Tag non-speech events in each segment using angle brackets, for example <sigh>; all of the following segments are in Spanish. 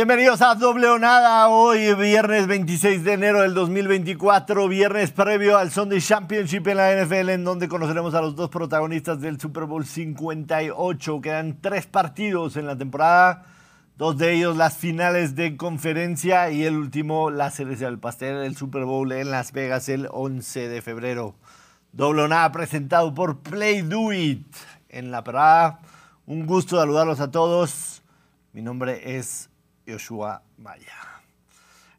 Bienvenidos a Doble o Nada, hoy viernes 26 de enero del 2024, viernes previo al Sunday Championship en la NFL, en donde conoceremos a los dos protagonistas del Super Bowl 58. Quedan tres partidos en la temporada, dos de ellos las finales de conferencia y el último la cereza del pastel, el Super Bowl en Las Vegas el 11 de febrero. Doble o Nada presentado por Play Do It en la parada. Un gusto saludarlos a todos. Mi nombre es Joshua Maya.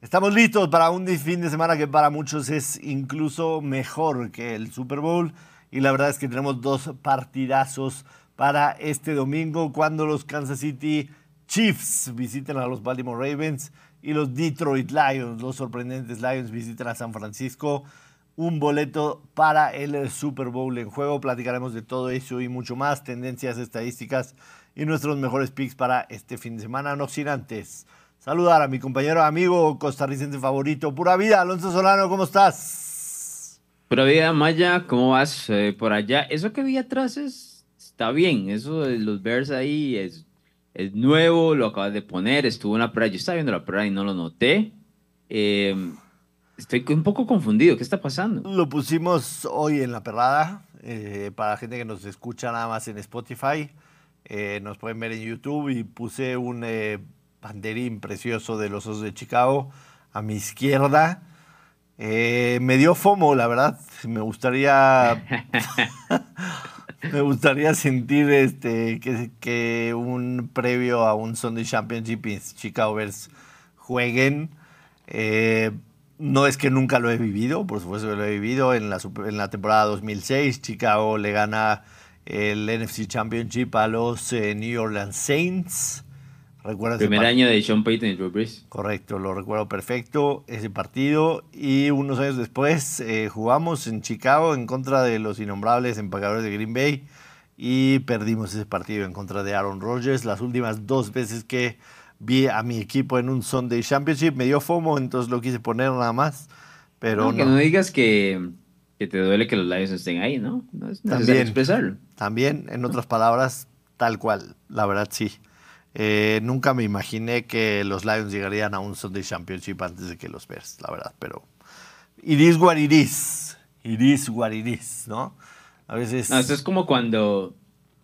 Estamos listos para un fin de semana que para muchos es incluso mejor que el Super Bowl. Y la verdad es que tenemos dos partidazos para este domingo cuando los Kansas City Chiefs visiten a los Baltimore Ravens y los Detroit Lions, los sorprendentes Lions, visitan a San Francisco. Un boleto para el Super Bowl en juego. Platicaremos de todo eso y mucho más, tendencias estadísticas y nuestros mejores picks para este fin de semana. No sin antes saludar a mi compañero amigo costarricense favorito, Pura Vida, Alonso Solano, ¿cómo estás? Pura Vida, Maya, ¿cómo vas eh, por allá? Eso que vi atrás es, está bien, eso de los Bears ahí es, es nuevo, lo acabas de poner, estuvo en la prueba, yo estaba viendo la prueba y no lo noté. Eh, estoy un poco confundido, ¿qué está pasando? Lo pusimos hoy en la perrada, eh, para la gente que nos escucha nada más en Spotify. Eh, nos pueden ver en YouTube y puse un eh, banderín precioso de los Osos de Chicago a mi izquierda. Eh, me dio FOMO, la verdad. Me gustaría. <laughs> <laughs> me gustaría sentir este, que, que, un previo a un Sunday Championship Chicago Bears jueguen. no es que nunca lo he vivido, por supuesto que lo he vivido. En la, en la temporada 2006, Chicago le gana el NFC Championship a los eh, New Orleans Saints. ¿Recuerdas Primer año de Sean Payton y Drew Brees. Correcto, lo recuerdo perfecto, ese partido. Y unos años después eh, jugamos en Chicago en contra de los innombrables empacadores de Green Bay y perdimos ese partido en contra de Aaron Rodgers. Las últimas dos veces que vi a mi equipo en un Sunday Championship me dio FOMO, entonces lo quise poner nada más. Pero no, que no digas que, que te duele que los Lions estén ahí, ¿no? No es necesario expresarlo. También, en otras palabras, tal cual, la verdad sí. Eh, nunca me imaginé que los Lions llegarían a un Sunday Championship antes de que los Bears, la verdad, pero iris what it is, what it is, ¿no? A veces... No, esto es como cuando,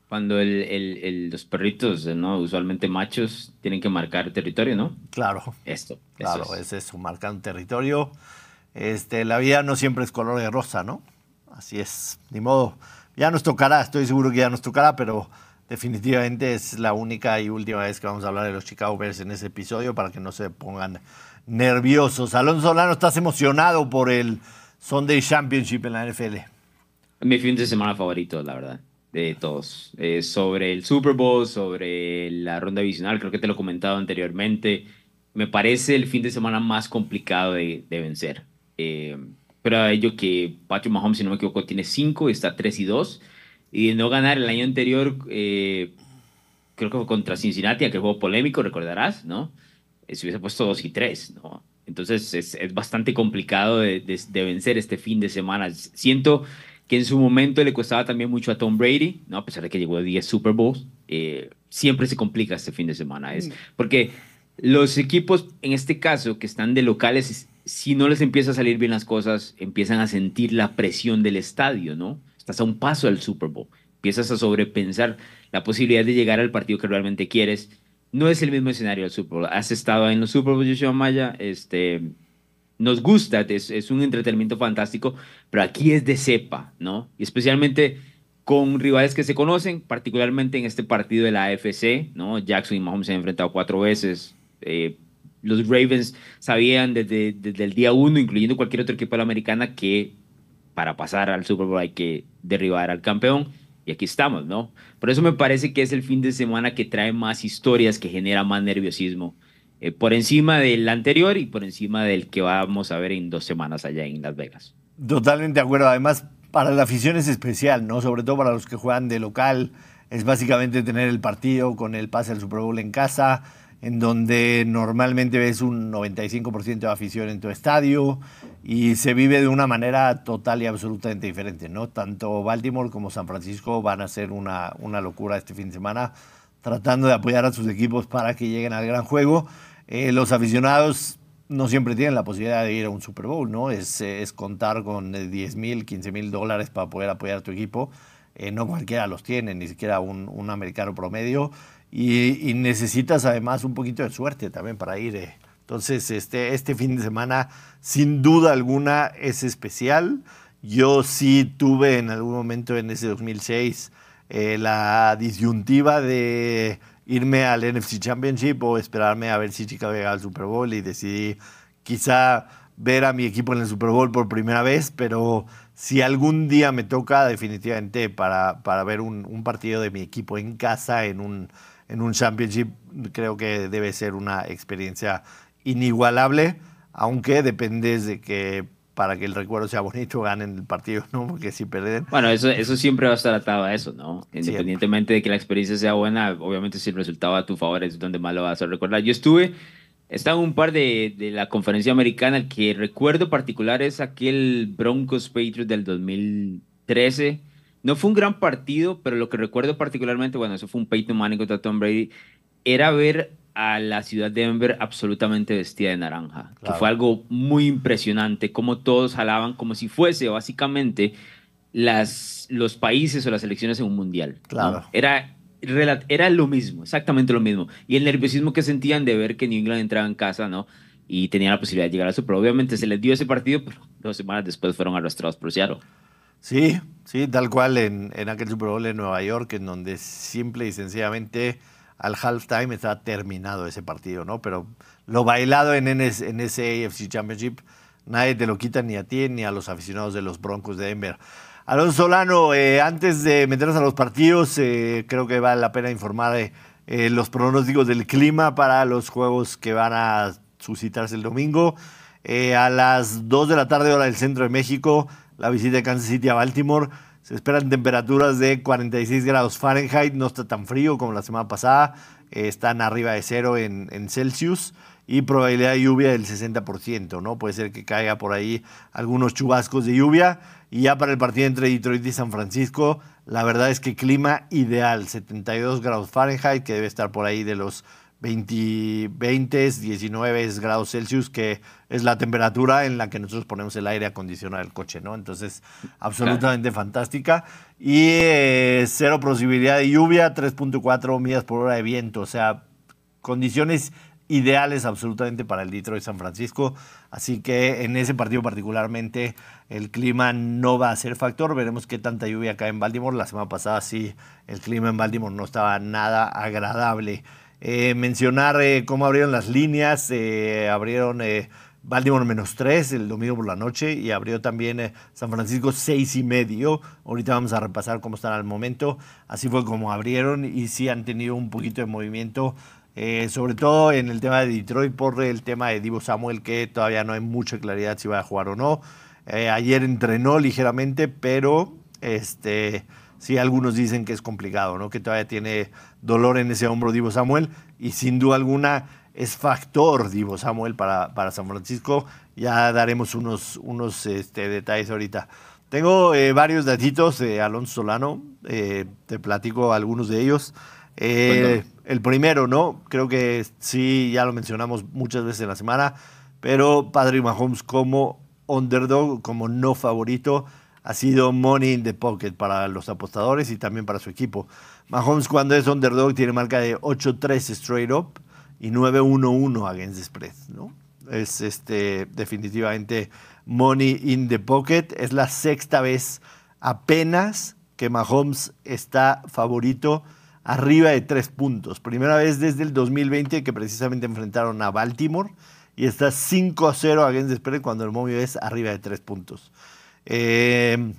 cuando el, el, los perritos, ¿no? Usualmente machos, tienen que marcar territorio, ¿no? Claro. Esto. Claro, es. es eso, marcar territorio. Este, la vida no siempre es color de rosa, ¿no? Así es, ni modo. Ya nos tocará, estoy seguro que ya nos tocará, pero definitivamente es la única y última vez que vamos a hablar de los Chicago Bears en ese episodio para que no se pongan nerviosos. Alonso Solano, ¿estás emocionado por el Sunday Championship en la NFL? Mi fin de semana favorito, la verdad, de todos. Eh, sobre el Super Bowl, sobre la ronda divisional, creo que te lo he comentado anteriormente. Me parece el fin de semana más complicado de, vencer. Eh, pero a ello que Patrick Mahomes, si no me equivoco, tiene 5, está 3 y 2. Y de no ganar el año anterior, eh, creo que fue contra Cincinnati, aquel juego polémico, recordarás, ¿no? Eh, se hubiese puesto 2 y 3, ¿no? Entonces es, es bastante complicado de, de, vencer este fin de semana. Siento que en su momento le costaba también mucho a Tom Brady, ¿no? A pesar de que llegó a 10 Super Bowls, eh, siempre se complica este fin de semana. Es mm. porque los equipos, en este caso, que están de locales, si no les empieza a salir bien las cosas, empiezan a sentir la presión del estadio, ¿no? Estás a un paso del Super Bowl. Empiezas a sobrepensar la posibilidad de llegar al partido que realmente quieres. No es el mismo escenario del Super Bowl. Has estado en los Super Bowl, Yoshua Maya. Este, nos gusta, es, un entretenimiento fantástico, pero aquí es de cepa, ¿no? Y especialmente con rivales que se conocen, particularmente en este partido de la AFC, ¿no? Jackson y Mahomes se han enfrentado cuatro veces. Eh, los Ravens sabían desde, desde el día uno, incluyendo cualquier otro equipo de la americana, que para pasar al Super Bowl hay que derribar al campeón. Y aquí estamos, ¿no? Por eso me parece que es el fin de semana que trae más historias, que genera más nerviosismo. Eh, por encima del anterior y por encima del que vamos a ver en dos semanas allá en Las Vegas. Totalmente de acuerdo. Además, para la afición es especial, ¿no? Sobre todo para los que juegan de local. Es básicamente tener el partido con el pase al Super Bowl en casa en donde normalmente ves un 95% de afición en tu estadio y se vive de una manera total y absolutamente diferente, ¿no? Tanto Baltimore como San Francisco van a ser una, una locura este fin de semana, tratando de apoyar a sus equipos para que lleguen al gran juego. Eh, los aficionados no siempre tienen la posibilidad de ir a un Super Bowl, ¿no? Es, es contar con 10 mil, 15 mil dólares para poder apoyar a tu equipo. Eh, no cualquiera los tiene, ni siquiera un, un americano promedio. Y, y, necesitas además un poquito de suerte también para ir. Eh. Entonces, este, este fin de semana, sin duda alguna, es especial. Yo sí tuve en algún momento en ese 2006 eh, la disyuntiva de irme al NFC Championship o esperarme a ver si Chicago llegaba al Super Bowl y decidí quizá ver a mi equipo en el Super Bowl por primera vez, pero si algún día me toca definitivamente para, para ver un, un partido de mi equipo en casa en un, en un championship, creo que debe ser una experiencia inigualable, aunque depende de que para que el recuerdo sea bonito, ganen el partido, ¿no? Porque si pierden. Bueno, eso, eso siempre va a estar atado a eso, ¿no? Independientemente de que la experiencia sea buena, obviamente si el resultado a tu favor es donde más lo vas a recordar. Yo estuve, estaba en un par de, de la conferencia americana, el que recuerdo particular es aquel Broncos Patriots del 2013. No fue un gran partido, pero lo que recuerdo particularmente, bueno, eso fue un Peyton Manning contra Tom Brady, era ver a la ciudad de Denver absolutamente vestida de naranja, que fue algo muy impresionante, como todos jalaban como si fuese básicamente las, los países o las elecciones en un mundial. Claro. Era, era lo mismo, exactamente lo mismo. Y el nerviosismo que sentían de ver que New England entraba en casa, ¿no? Y tenía la posibilidad de llegar a eso, pero obviamente se les dio ese partido, pero dos semanas después fueron arrastrados por Seattle. Sí, sí, tal cual en, en aquel Super Bowl en Nueva York, en donde simple y sencillamente al halftime estaba terminado ese partido, ¿no? Pero lo bailado en, en, ese AFC Championship, nadie te lo quita ni a ti ni a los aficionados de los Broncos de Denver. Alonso Solano, eh, antes de meternos a los partidos, eh, creo que vale la pena informar de eh, los pronósticos del clima para los juegos que van a suscitarse el domingo. a las 2 de la tarde, hora del centro de México, la visita de Kansas City a Baltimore. Se esperan temperaturas de 46 grados Fahrenheit, no está tan frío como la semana pasada, eh, están arriba de cero en, en, Celsius y probabilidad de lluvia del 60%, ¿no? Puede ser que caiga por ahí algunos chubascos de lluvia. Y ya para el partido entre Detroit y San Francisco, la verdad es que clima ideal, 72 grados Fahrenheit, que debe estar por ahí de los 20, 20, 19 grados Celsius, que es la temperatura en la que nosotros ponemos el aire acondicionado del coche, ¿no? Entonces, absolutamente fantástica. Y eh, cero posibilidad de lluvia, 3.4 millas por hora de viento, o sea, condiciones ideales absolutamente para el Detroit San Francisco. Así que en ese partido particularmente el clima no va a ser factor. Veremos qué tanta lluvia cae en Baltimore. La semana pasada sí, el clima en Baltimore no estaba nada agradable. Eh, mencionar eh, cómo abrieron las líneas, eh, abrieron Baltimore menos 3 el domingo por la noche y abrió también San Francisco 6 y medio. Ahorita vamos a repasar cómo están al momento. Así fue como abrieron y sí han tenido un poquito de movimiento, sobre todo en el tema de Detroit por el tema de Divo Samuel, que todavía no hay mucha claridad si va a jugar o no. ayer entrenó ligeramente, pero este sí, algunos dicen que es complicado, ¿no? Que todavía tiene dolor en ese hombro Divo Samuel y sin duda alguna es factor Divo Samuel para, para San Francisco. Ya daremos unos, unos este, detalles ahorita. Tengo eh, varios datitos de Alonso Solano, eh, te platico algunos de ellos. Eh, el primero, ¿no? Creo que sí, ya lo mencionamos muchas veces en la semana, pero Padre Mahomes como underdog, como no favorito, ha sido money in the pocket para los apostadores y también para su equipo. Mahomes cuando es underdog tiene marca de 8-3 straight up y 9-1-1 against the spread. Es este, definitivamente money in the pocket. Es la sexta vez apenas que Mahomes está favorito arriba de tres puntos. Primera vez desde el 2020 que precisamente enfrentaron a Baltimore y está 5 0 against the spread cuando el momio es arriba de tres puntos. Eh,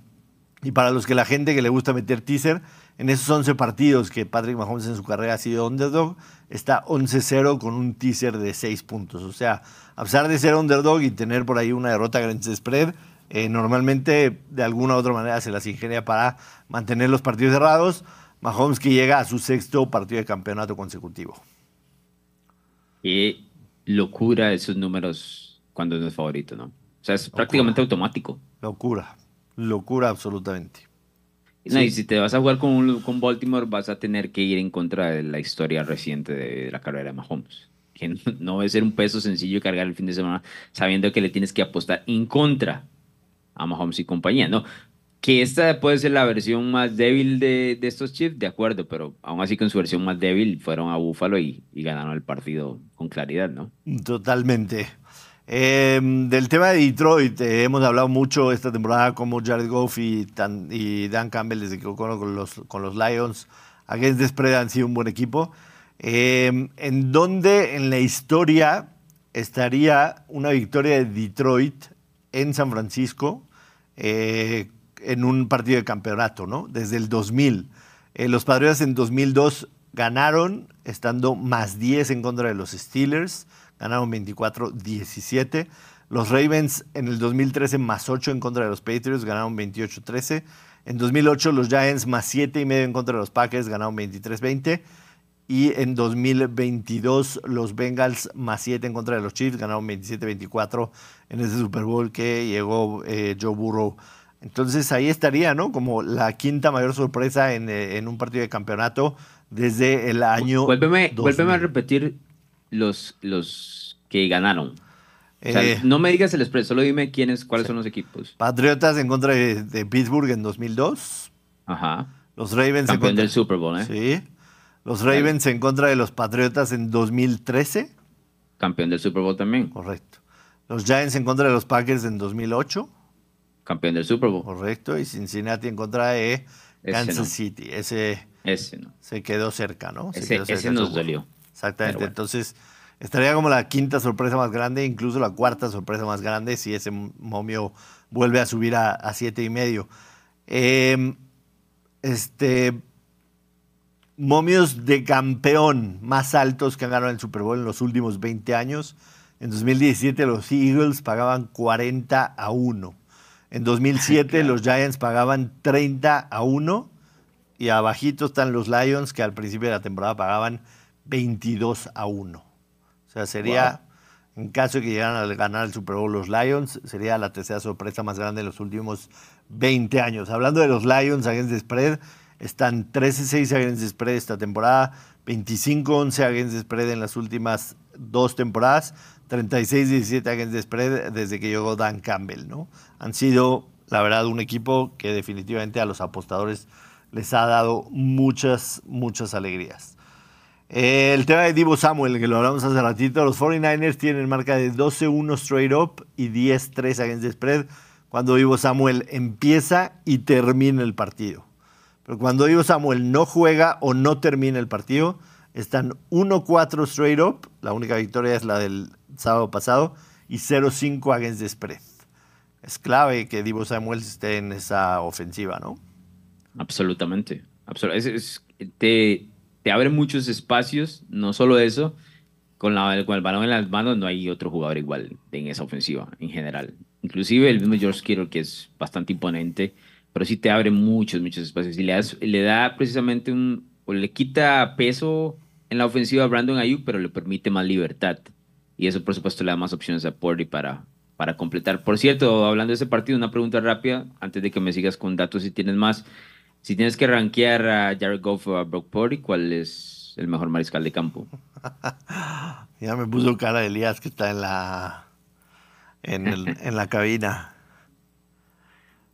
y para los que la gente que le gusta meter teaser, en esos 11 partidos que Patrick Mahomes en su carrera ha sido underdog, está 11-0 con un teaser de 6 puntos. O sea, a pesar de ser underdog y tener por ahí una derrota grande spread, eh, normalmente de alguna u otra manera se las ingenia para mantener los partidos cerrados. Mahomes que llega a su sexto partido de campeonato consecutivo. Qué locura esos números cuando es favorito, ¿no? O sea, es prácticamente automático. Locura, locura absolutamente. No, y si te vas a jugar con, con Baltimore, vas a tener que ir en contra de la historia reciente de la carrera de Mahomes. que <laughs> no debe ser un peso sencillo cargar el fin de semana, sabiendo que le tienes que apostar en contra a Mahomes y compañía, ¿no? Que esta puede ser la versión más débil de, de estos Chiefs, de acuerdo, pero aún así con su versión más débil fueron a Buffalo y, y ganaron el partido con claridad, ¿no? Totalmente. Eh, del tema de Detroit, eh, hemos hablado mucho esta temporada como Jared Goff y, Dan Campbell desde que con los, con los Lions against the spread han sido un buen equipo. Eh, ¿En dónde en la historia estaría una victoria de Detroit en San Francisco eh, en un partido de campeonato, ¿no? Desde el 2000. Eh, los Padres en 2002 ganaron estando más 10 en contra de los Steelers, ganaron 24-17. Los Ravens en el 2013 más 8 en contra de los Patriots, ganaron 28-13. En 2008 los Giants más 7 y medio en contra de los Packers, ganaron 23-20. Y en 2022 los Bengals más 7 en contra de los Chiefs, ganaron 27-24 en ese Super Bowl que llegó eh, Joe Burrow. Entonces ahí estaría, ¿no? Como la quinta mayor sorpresa en, eh, en un partido de campeonato desde el año. Vuélveme, vuélveme a repetir los, los que ganaron. O sea, Eh, no me digas el spread, solo dime quiénes, cuáles son los equipos. Patriotas en contra de, de Pittsburgh en 2002. Ajá. Los Ravens en Campeón contra. del Super Bowl, ¿eh? Sí. Los Ravens en contra de los Patriotas en 2013. Campeón del Super Bowl también. Correcto. Los Giants en contra de los Packers en 2008. Campeón del Super Bowl. Correcto. Y Cincinnati en contra de Kansas no. City. Ese Ese no. se quedó cerca, ¿no? Se Ese, quedó cerca ese nos dolió. Exactamente. Bueno. Entonces, estaría como la quinta sorpresa más grande, incluso la cuarta sorpresa más grande, si ese momio vuelve a subir a, a siete y medio. Eh, este. Momios de campeón más altos que han ganado el Super Bowl en los últimos 20 años. En 2017 los Eagles pagaban 40 a 1. En 2007 Claro. los Giants pagaban 30 a 1. Y abajito están los Lions que al principio de la temporada pagaban 22 a 1. O sea, sería, en caso de que llegaran a ganar el Super Bowl los Lions, sería la tercera sorpresa más grande de los últimos 20 años. Hablando de los Lions against the spread, están 13-6 against the spread esta temporada, 25-11 against the spread en las últimas dos temporadas, 36-17 against the spread desde que llegó Dan Campbell, ¿no? Han sido, la verdad, un equipo que definitivamente a los apostadores les ha dado muchas, muchas alegrías. El tema de Divo Samuel, que lo hablamos hace ratito, los 49ers tienen marca de 12-1 straight up y 10-3 against the spread cuando Divo Samuel empieza y termina el partido. Pero cuando Divo Samuel no juega o no termina el partido, están 1-4 straight up, la única victoria es la del sábado pasado, y 0-5 against the spread. Es clave que Divo Samuel esté en esa ofensiva, ¿no? Absolutamente. Absol- es- es- te, te abre muchos espacios, no solo eso, con, la, con el balón en las manos no hay otro jugador igual en esa ofensiva en general. Inclusive el mismo George Kittle, que es bastante imponente, pero sí te abre muchos, muchos espacios y le, das- le da precisamente un, o le quita peso en la ofensiva a Brandon Ayuk, pero le permite más libertad. Y eso, por supuesto, le da más opciones a Purdy para, para completar. Por cierto, hablando de ese partido, una pregunta rápida, antes de que me sigas con datos si tienes más. Si tienes que rankear a Jared Goff o a Brock Purdy, ¿cuál es el mejor mariscal de campo? <laughs> Ya me puso cara de Elías que está en la en, el- <laughs> en la cabina.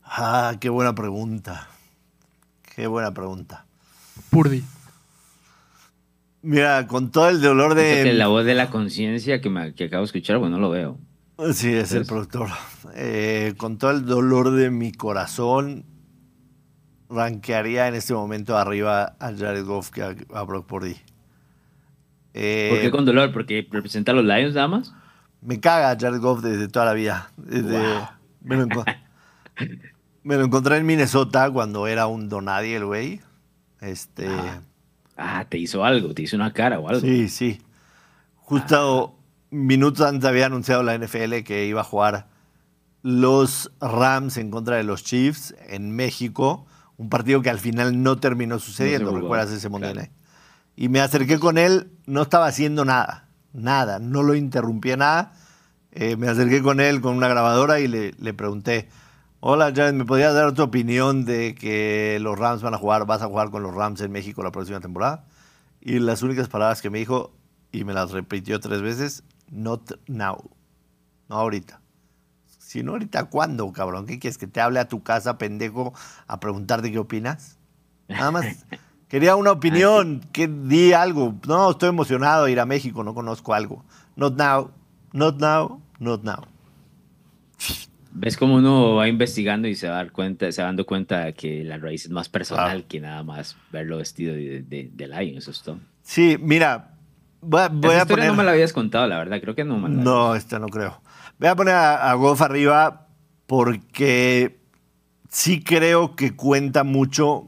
Ah, qué buena pregunta. Qué buena pregunta. Purdy. Mira, con todo el dolor Fíjate, la de... voz de la conciencia que, me- que acabo de escuchar, bueno, no lo veo. Sí, es el productor. Eh, con todo el dolor de mi corazón, rankearía en este momento arriba a Jared Goff que a, a Brock Purdy. Eh, ¿Por qué con dolor? ¿Porque representa a los Lions nada más? Me caga Jared Goff desde toda la vida. Desde- Wow. me, lo enco- <laughs> me lo encontré en Minnesota cuando era un donadie el güey. Este, Ah, Ah, te hizo algo, te hizo una cara o algo. sí, sí. Justo minutos antes había anunciado la NFL que iba a jugar los Rams en contra de los Chiefs en México. Un partido que al final no terminó sucediendo. jugó, ¿Recuerdas ese claro. Night? Y me acerqué con él, no estaba haciendo nada, nada, no lo interrumpí en nada. Eh, me acerqué con él con una grabadora y le, le pregunté, hola Jared, ¿me podrías dar tu opinión de que los Rams van a jugar, vas a jugar con los Rams en México la próxima temporada? Y las únicas palabras que me dijo, y me las repitió tres veces, not now. No ahorita. Si no ahorita, ¿cuándo, cabrón? ¿Qué quieres? ¿Que te hable a tu casa, pendejo, a preguntarte qué opinas? Nada más <laughs> quería una opinión, que di algo. No, estoy emocionado de ir a México, no conozco algo. Not now, not now, not now. Ves cómo uno va investigando y se va, dar cuenta, se va dando cuenta de que la raíz es más personal que nada más verlo vestido de, de, de eso es todo. Sí, mira, voy, a poner... no me la habías contado, la verdad, creo que no me la No, esta no creo. Voy a poner a, Goff arriba porque sí creo que cuenta mucho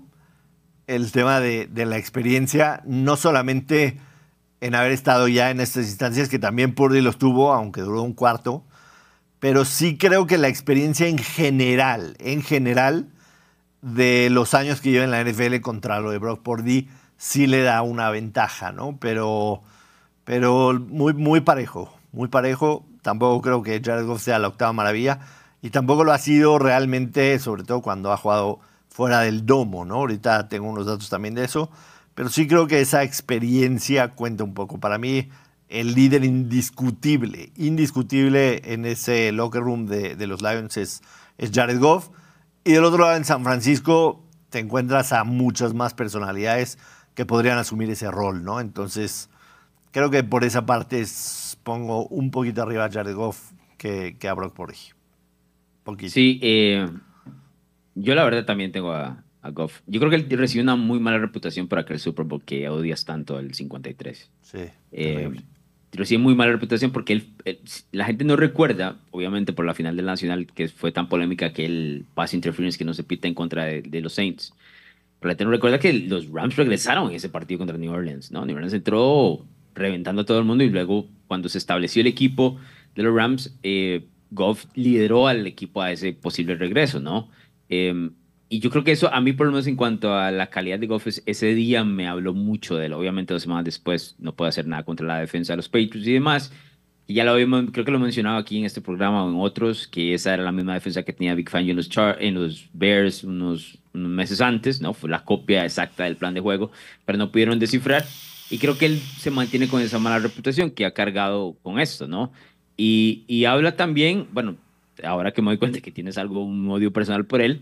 el tema de, de, la experiencia, no solamente en haber estado ya en estas instancias, que también Purdy los tuvo, aunque duró un cuarto, pero sí creo que la experiencia en general, en general, de los años que lleva en la NFL contra lo de Brock Purdy, sí le da una ventaja, ¿no? Pero, pero muy, muy parejo, muy parejo. Tampoco creo que Jared Goff sea la octava maravilla y tampoco lo ha sido realmente, sobre todo cuando ha jugado fuera del domo, ¿no? Ahorita tengo unos datos también de eso, pero sí creo que esa experiencia cuenta un poco. Para mí, el líder indiscutible, indiscutible en ese locker room de, los Lions es, es, Jared Goff. Y del otro lado, en San Francisco, te encuentras a muchas más personalidades que podrían asumir ese rol, ¿no? Entonces, creo que por esa parte pongo un poquito arriba a Jared Goff que, que a Brock Purdy. Sí, eh, yo la verdad también tengo a, a, Goff. Yo creo que él recibió una muy mala reputación por aquel Super Bowl que odias tanto el 53. Sí. Eh, recibe muy mala reputación porque él, la gente no recuerda, obviamente por la final del Nacional, que fue tan polémica que el pass interference que no se pita en contra de, los Saints. Pero la gente no recuerda que los Rams regresaron en ese partido contra New Orleans, ¿no? New Orleans entró reventando a todo el mundo y luego cuando se estableció el equipo de los Rams, eh, Goff lideró al equipo a ese posible regreso, ¿no? Eh, y yo creo que eso, a mí por lo menos en cuanto a la calidad de Goff, ese día me habló mucho de él. Obviamente dos semanas después no puede hacer nada contra la defensa de los Patriots y demás. Y ya lo vimos, creo que lo mencionaba aquí en este programa o en otros, que esa era la misma defensa que tenía Big Fangio en los, en los Bears unos, unos meses antes, ¿no? Fue la copia exacta del plan de juego, pero no pudieron descifrar. Y creo que él se mantiene con esa mala reputación que ha cargado con esto, ¿no? Y, y habla también, bueno, ahora que me doy cuenta que tienes algo, un odio personal por él,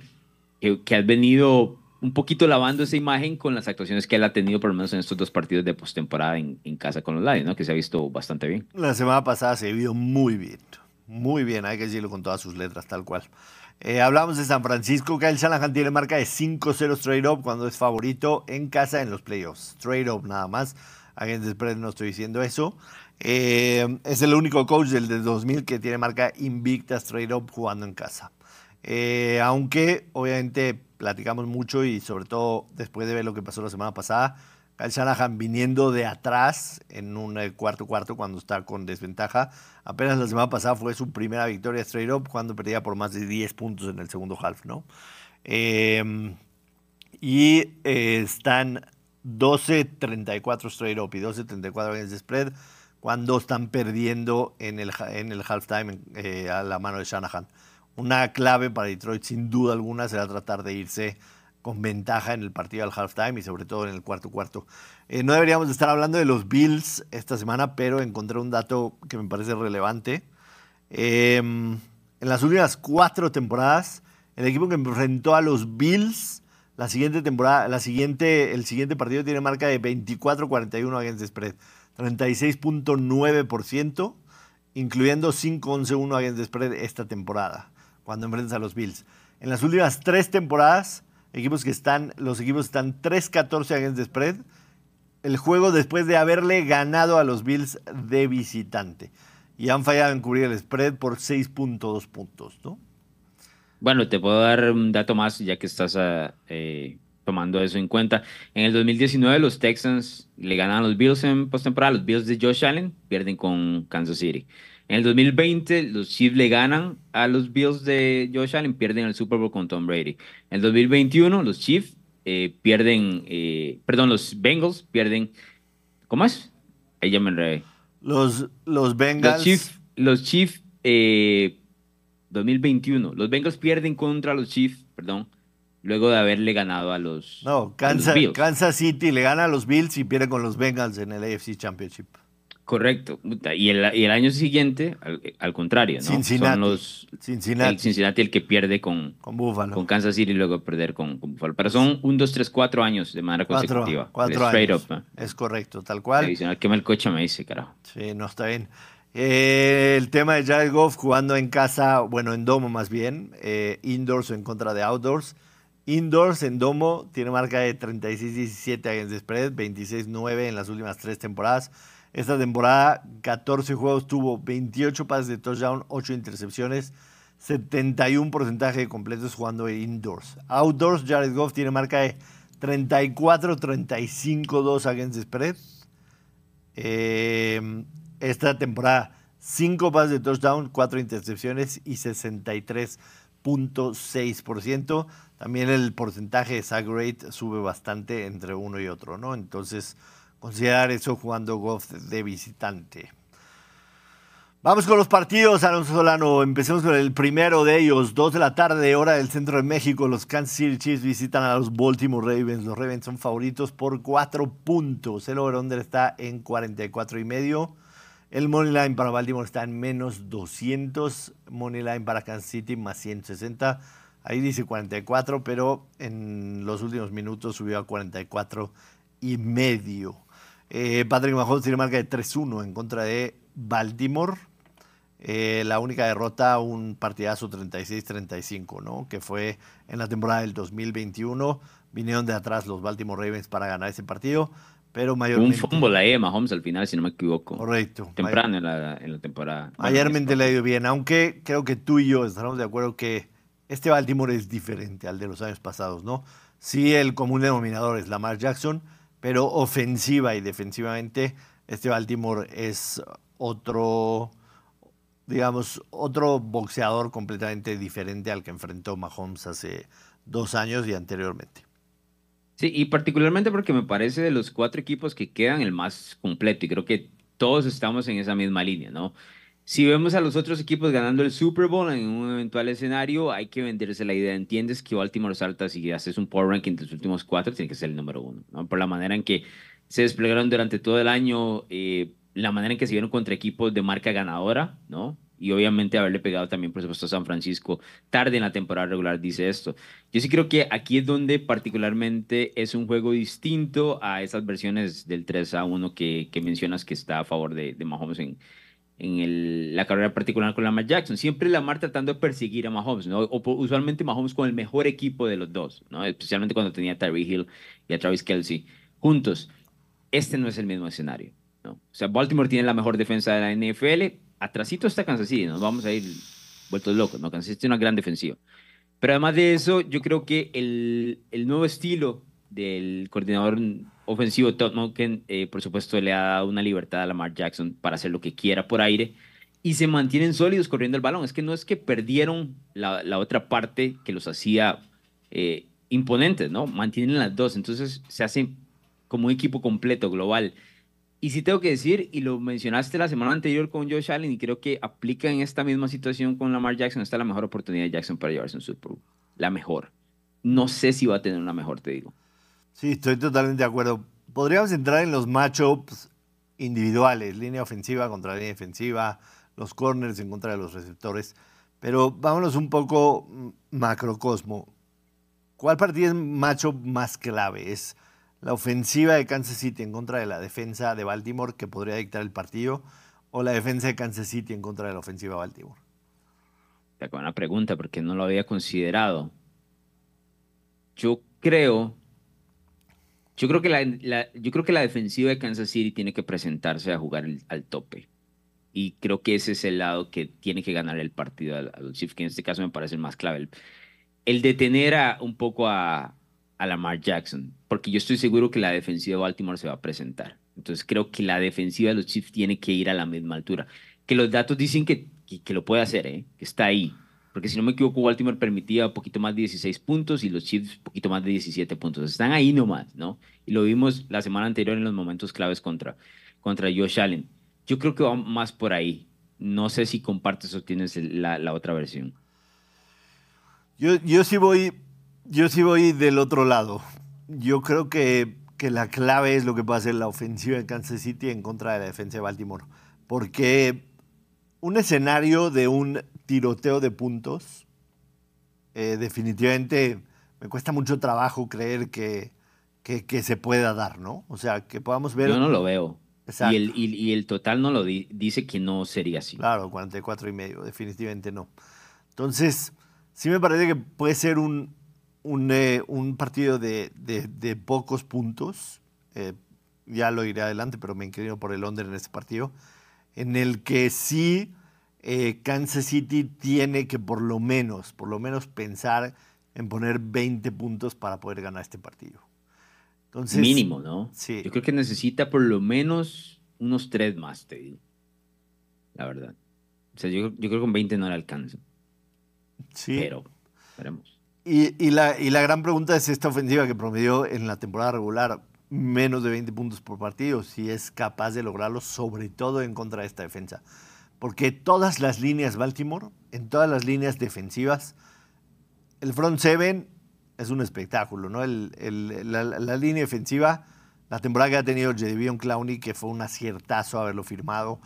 que, has venido un poquito lavando esa imagen con las actuaciones que él ha tenido, por lo menos en estos dos partidos de postemporada en, en casa con los Lions, ¿no? que se ha visto bastante bien. La semana pasada se vio muy bien, muy bien, hay que decirlo con todas sus letras, tal cual. Eh, hablamos de San Francisco, Kyle Shanahan tiene marca de 5-0 straight up cuando es favorito en casa en los playoffs. Straight up nada más. Alguien después no estoy diciendo eso. Eh, es el único coach del, del 2000 que tiene marca invicta straight up jugando en casa. Eh, aunque obviamente platicamos mucho y sobre todo después de ver lo que pasó la semana pasada, Kyle Shanahan viniendo de atrás en un eh, cuarto cuarto cuando está con desventaja. Apenas la semana pasada fue su primera victoria straight up cuando perdía por más de 10 puntos en el segundo half, ¿no? Em, y eh, están 12-34 straight up y 12-34 en spread cuando están perdiendo en el, en el halftime a la mano de Shanahan. Una clave para Detroit, sin duda alguna, será tratar de irse con ventaja en el partido al halftime y sobre todo en el cuarto cuarto. Eh, no deberíamos estar hablando de los Bills esta semana, pero encontré un dato que me parece relevante. Em, en las últimas cuatro temporadas, el equipo que enfrentó a los Bills la siguiente temporada, la siguiente, el siguiente partido tiene marca de 24-41 against spread, 36.9%, incluyendo 5-11-1 against the spread esta temporada cuando enfrentas a los Bills. En las últimas tres temporadas, equipos que están, los equipos están 3-14 against the spread. El juego después de haberle ganado a los Bills de visitante. Y han fallado en cubrir el spread por 6.2 puntos, ¿no? Bueno, te puedo dar un dato más ya que estás ah, eh, tomando eso en cuenta. En el 2019 los Texans le ganan a los Bills en postemporada. Los Bills de Josh Allen pierden con Kansas City. En el 2020, los Chiefs le ganan a los Bills de Josh Allen, pierden el Super Bowl con Tom Brady. En el 2021, los Chiefs eh, pierden, eh, perdón, los Bengals pierden, ¿cómo es? Ahí ya me Los, los Bengals. Los Chiefs, los Chiefs 2021, eh, los Bengals pierden contra los Chiefs, perdón, luego de haberle ganado a los. No, Kansas, Kansas City le gana a los Bills y pierde con los Bengals en el AFC Championship. Correcto. Y el, y el año siguiente, al, contrario, ¿no? Cincinnati. Son los, Cincinnati. El Cincinnati el que pierde con, con Buffalo. Con Kansas City y luego perder con, con Buffalo. Pero son un, dos, tres, cuatro años de manera consecutiva. Cuatro, straight años. Up, Es correcto, tal cual. Adicional, que el coche me dice, carajo. Sí, no está bien. Eh, el tema de Jared Goff jugando en casa, bueno, en domo más bien, eh, indoors en contra de outdoors. Indoors en domo tiene marca de 36-17 against spread, 26-9 en las últimas tres temporadas. Esta temporada, 14 juegos, tuvo 28 pases de touchdown, 8 intercepciones, 71 porcentaje de completos jugando indoors. Outdoors, Jared Goff tiene marca de 34-35-2 against spread. Eh, esta temporada, 5 pases de touchdown, 4 intercepciones y 63.6%. También el porcentaje de sack rate sube bastante entre uno y otro, ¿no? Entonces, considerar eso jugando golf de visitante. Vamos con los partidos, Alonso Solano. Empecemos con el primero de ellos. Dos de la tarde, hora del centro de México. Los Kansas City Chiefs visitan a los Baltimore Ravens. Los Ravens son favoritos por cuatro puntos. El over-under está en 44 y medio. El money line para Baltimore está en menos 200. Money line para Kansas City más 160. Ahí dice 44, pero en los últimos minutos subió a 44 y medio. Eh, Patrick Mahomes tiene marca de 3-1 en contra de Baltimore. Eh, la única derrota, un partidazo 36-35, ¿no? Que fue en la temporada del 2021. Vinieron de atrás los Baltimore Ravens para ganar ese partido, pero mayormente... Un fumble ahí de Mahomes al final, si no me equivoco. Correcto. Temprano en la, en la temporada. Mayormente le ha ido bien, aunque creo que tú y yo estaremos de acuerdo que este Baltimore es diferente al de los años pasados, ¿no? Sí, el común denominador es Lamar Jackson, pero ofensiva y defensivamente, este Baltimore es otro, digamos, otro boxeador completamente diferente al que enfrentó Mahomes hace dos años y anteriormente. Sí, y particularmente porque me parece de los cuatro equipos que quedan el más completo y creo que todos estamos en esa misma línea, ¿no? Si vemos a los otros equipos ganando el Super Bowl en un eventual escenario, hay que venderse la idea. Entiendes que Baltimore salta, si haces un power ranking de los últimos cuatro, tiene que ser el número uno, ¿no? Por la manera en que se desplegaron durante todo el año, eh, la manera en que se vieron contra equipos de marca ganadora, ¿no? Y obviamente haberle pegado también, por supuesto, a San Francisco tarde en la temporada regular, dice esto. Yo sí creo que aquí es donde particularmente es un juego distinto a esas versiones del 3 a 1 que, mencionas que está a favor de, de Mahomes en, en la carrera particular con Lamar Jackson. Siempre Lamar tratando de perseguir a Mahomes, ¿no? O usualmente Mahomes con el mejor equipo de los dos. Especialmente cuando tenía a Tyree Hill y a Travis Kelsey juntos. Este no es el mismo escenario, ¿no? O sea, Baltimore tiene la mejor defensa de la NFL. Atrasito está Kansas City, nos vamos a ir vueltos locos, ¿no? Kansas City tiene una gran defensiva. Pero además de eso, yo creo que el nuevo estilo del coordinador ofensivo Todd Monken, eh, por supuesto, le ha dado una libertad a Lamar Jackson para hacer lo que quiera por aire y se mantienen sólidos corriendo el balón. Es que no es que perdieron la, la otra parte que los hacía eh, imponentes, ¿no? Mantienen las dos, entonces se hace como un equipo completo, global. Y sí tengo que decir, y lo mencionaste la semana anterior con Josh Allen, y creo que aplica en esta misma situación con Lamar Jackson, está la mejor oportunidad de Jackson para llevarse un Super Bowl. La mejor. No sé si va a tener una mejor, te digo. Sí, estoy totalmente de acuerdo. Podríamos entrar en los matchups individuales, línea ofensiva contra línea defensiva, los corners en contra de los receptores, pero vámonos un poco macrocosmo. ¿Cuál partido es matchup más clave? ¿Es la ofensiva de Kansas City en contra de la defensa de Baltimore que podría dictar el partido o la defensa de Kansas City en contra de la ofensiva de Baltimore? Te una pregunta porque no lo había considerado. Yo creo yo creo que la, yo creo que la defensiva de Kansas City tiene que presentarse a jugar al tope. Y creo que ese es el lado que tiene que ganar el partido a, los Chiefs, que en este caso me parece el más clave. El, detener a, un poco a, a Lamar Jackson, porque yo estoy seguro que la defensiva de Baltimore se va a presentar. Entonces creo que la defensiva de los Chiefs tiene que ir a la misma altura. Que los datos dicen que, que, lo puede hacer, ¿eh? que está ahí porque si no me equivoco, Baltimore permitía un poquito más de 16 puntos y los Chiefs un poquito más de 17 puntos. Están ahí nomás, ¿no? Y lo vimos la semana anterior en los momentos claves contra, contra Josh Allen. Yo creo que va más por ahí. No sé si compartes o tienes la, la otra versión. Yo, yo, sí voy, yo sí voy del otro lado. Yo creo que que la clave es lo que puede hacer la ofensiva de Kansas City en contra de la defensa de Baltimore. Porque un escenario de un tiroteo de puntos, eh, definitivamente me cuesta mucho trabajo creer que, que, se pueda dar, ¿no? O sea, que podamos ver... Yo no lo veo. Y el, y, el, total no lo dice que no sería así. Claro, 44 y medio, definitivamente no. Entonces, sí me parece que puede ser un, un, eh, un partido de, de, pocos puntos. Eh, ya lo iré adelante, pero me inclino por el under en este partido. En el que sí eh, Kansas City tiene que por lo menos, por lo menos pensar en poner 20 puntos para poder ganar este partido. Mínimo, ¿no? Sí. Yo creo que necesita por lo menos unos tres más, te digo. La verdad. O sea, yo, yo creo que con 20 no le alcanza. Sí. Pero, veremos. Y, y, la, y la gran pregunta es esta ofensiva que promedió en la temporada regular menos de 20 puntos por partido, si es capaz de lograrlo, sobre todo en contra de esta defensa. Porque todas las líneas Baltimore, en todas las líneas defensivas, el front seven es un espectáculo, ¿no? la, línea defensiva, la temporada que ha tenido Jedivion Clowney, que fue un aciertazo haberlo firmado,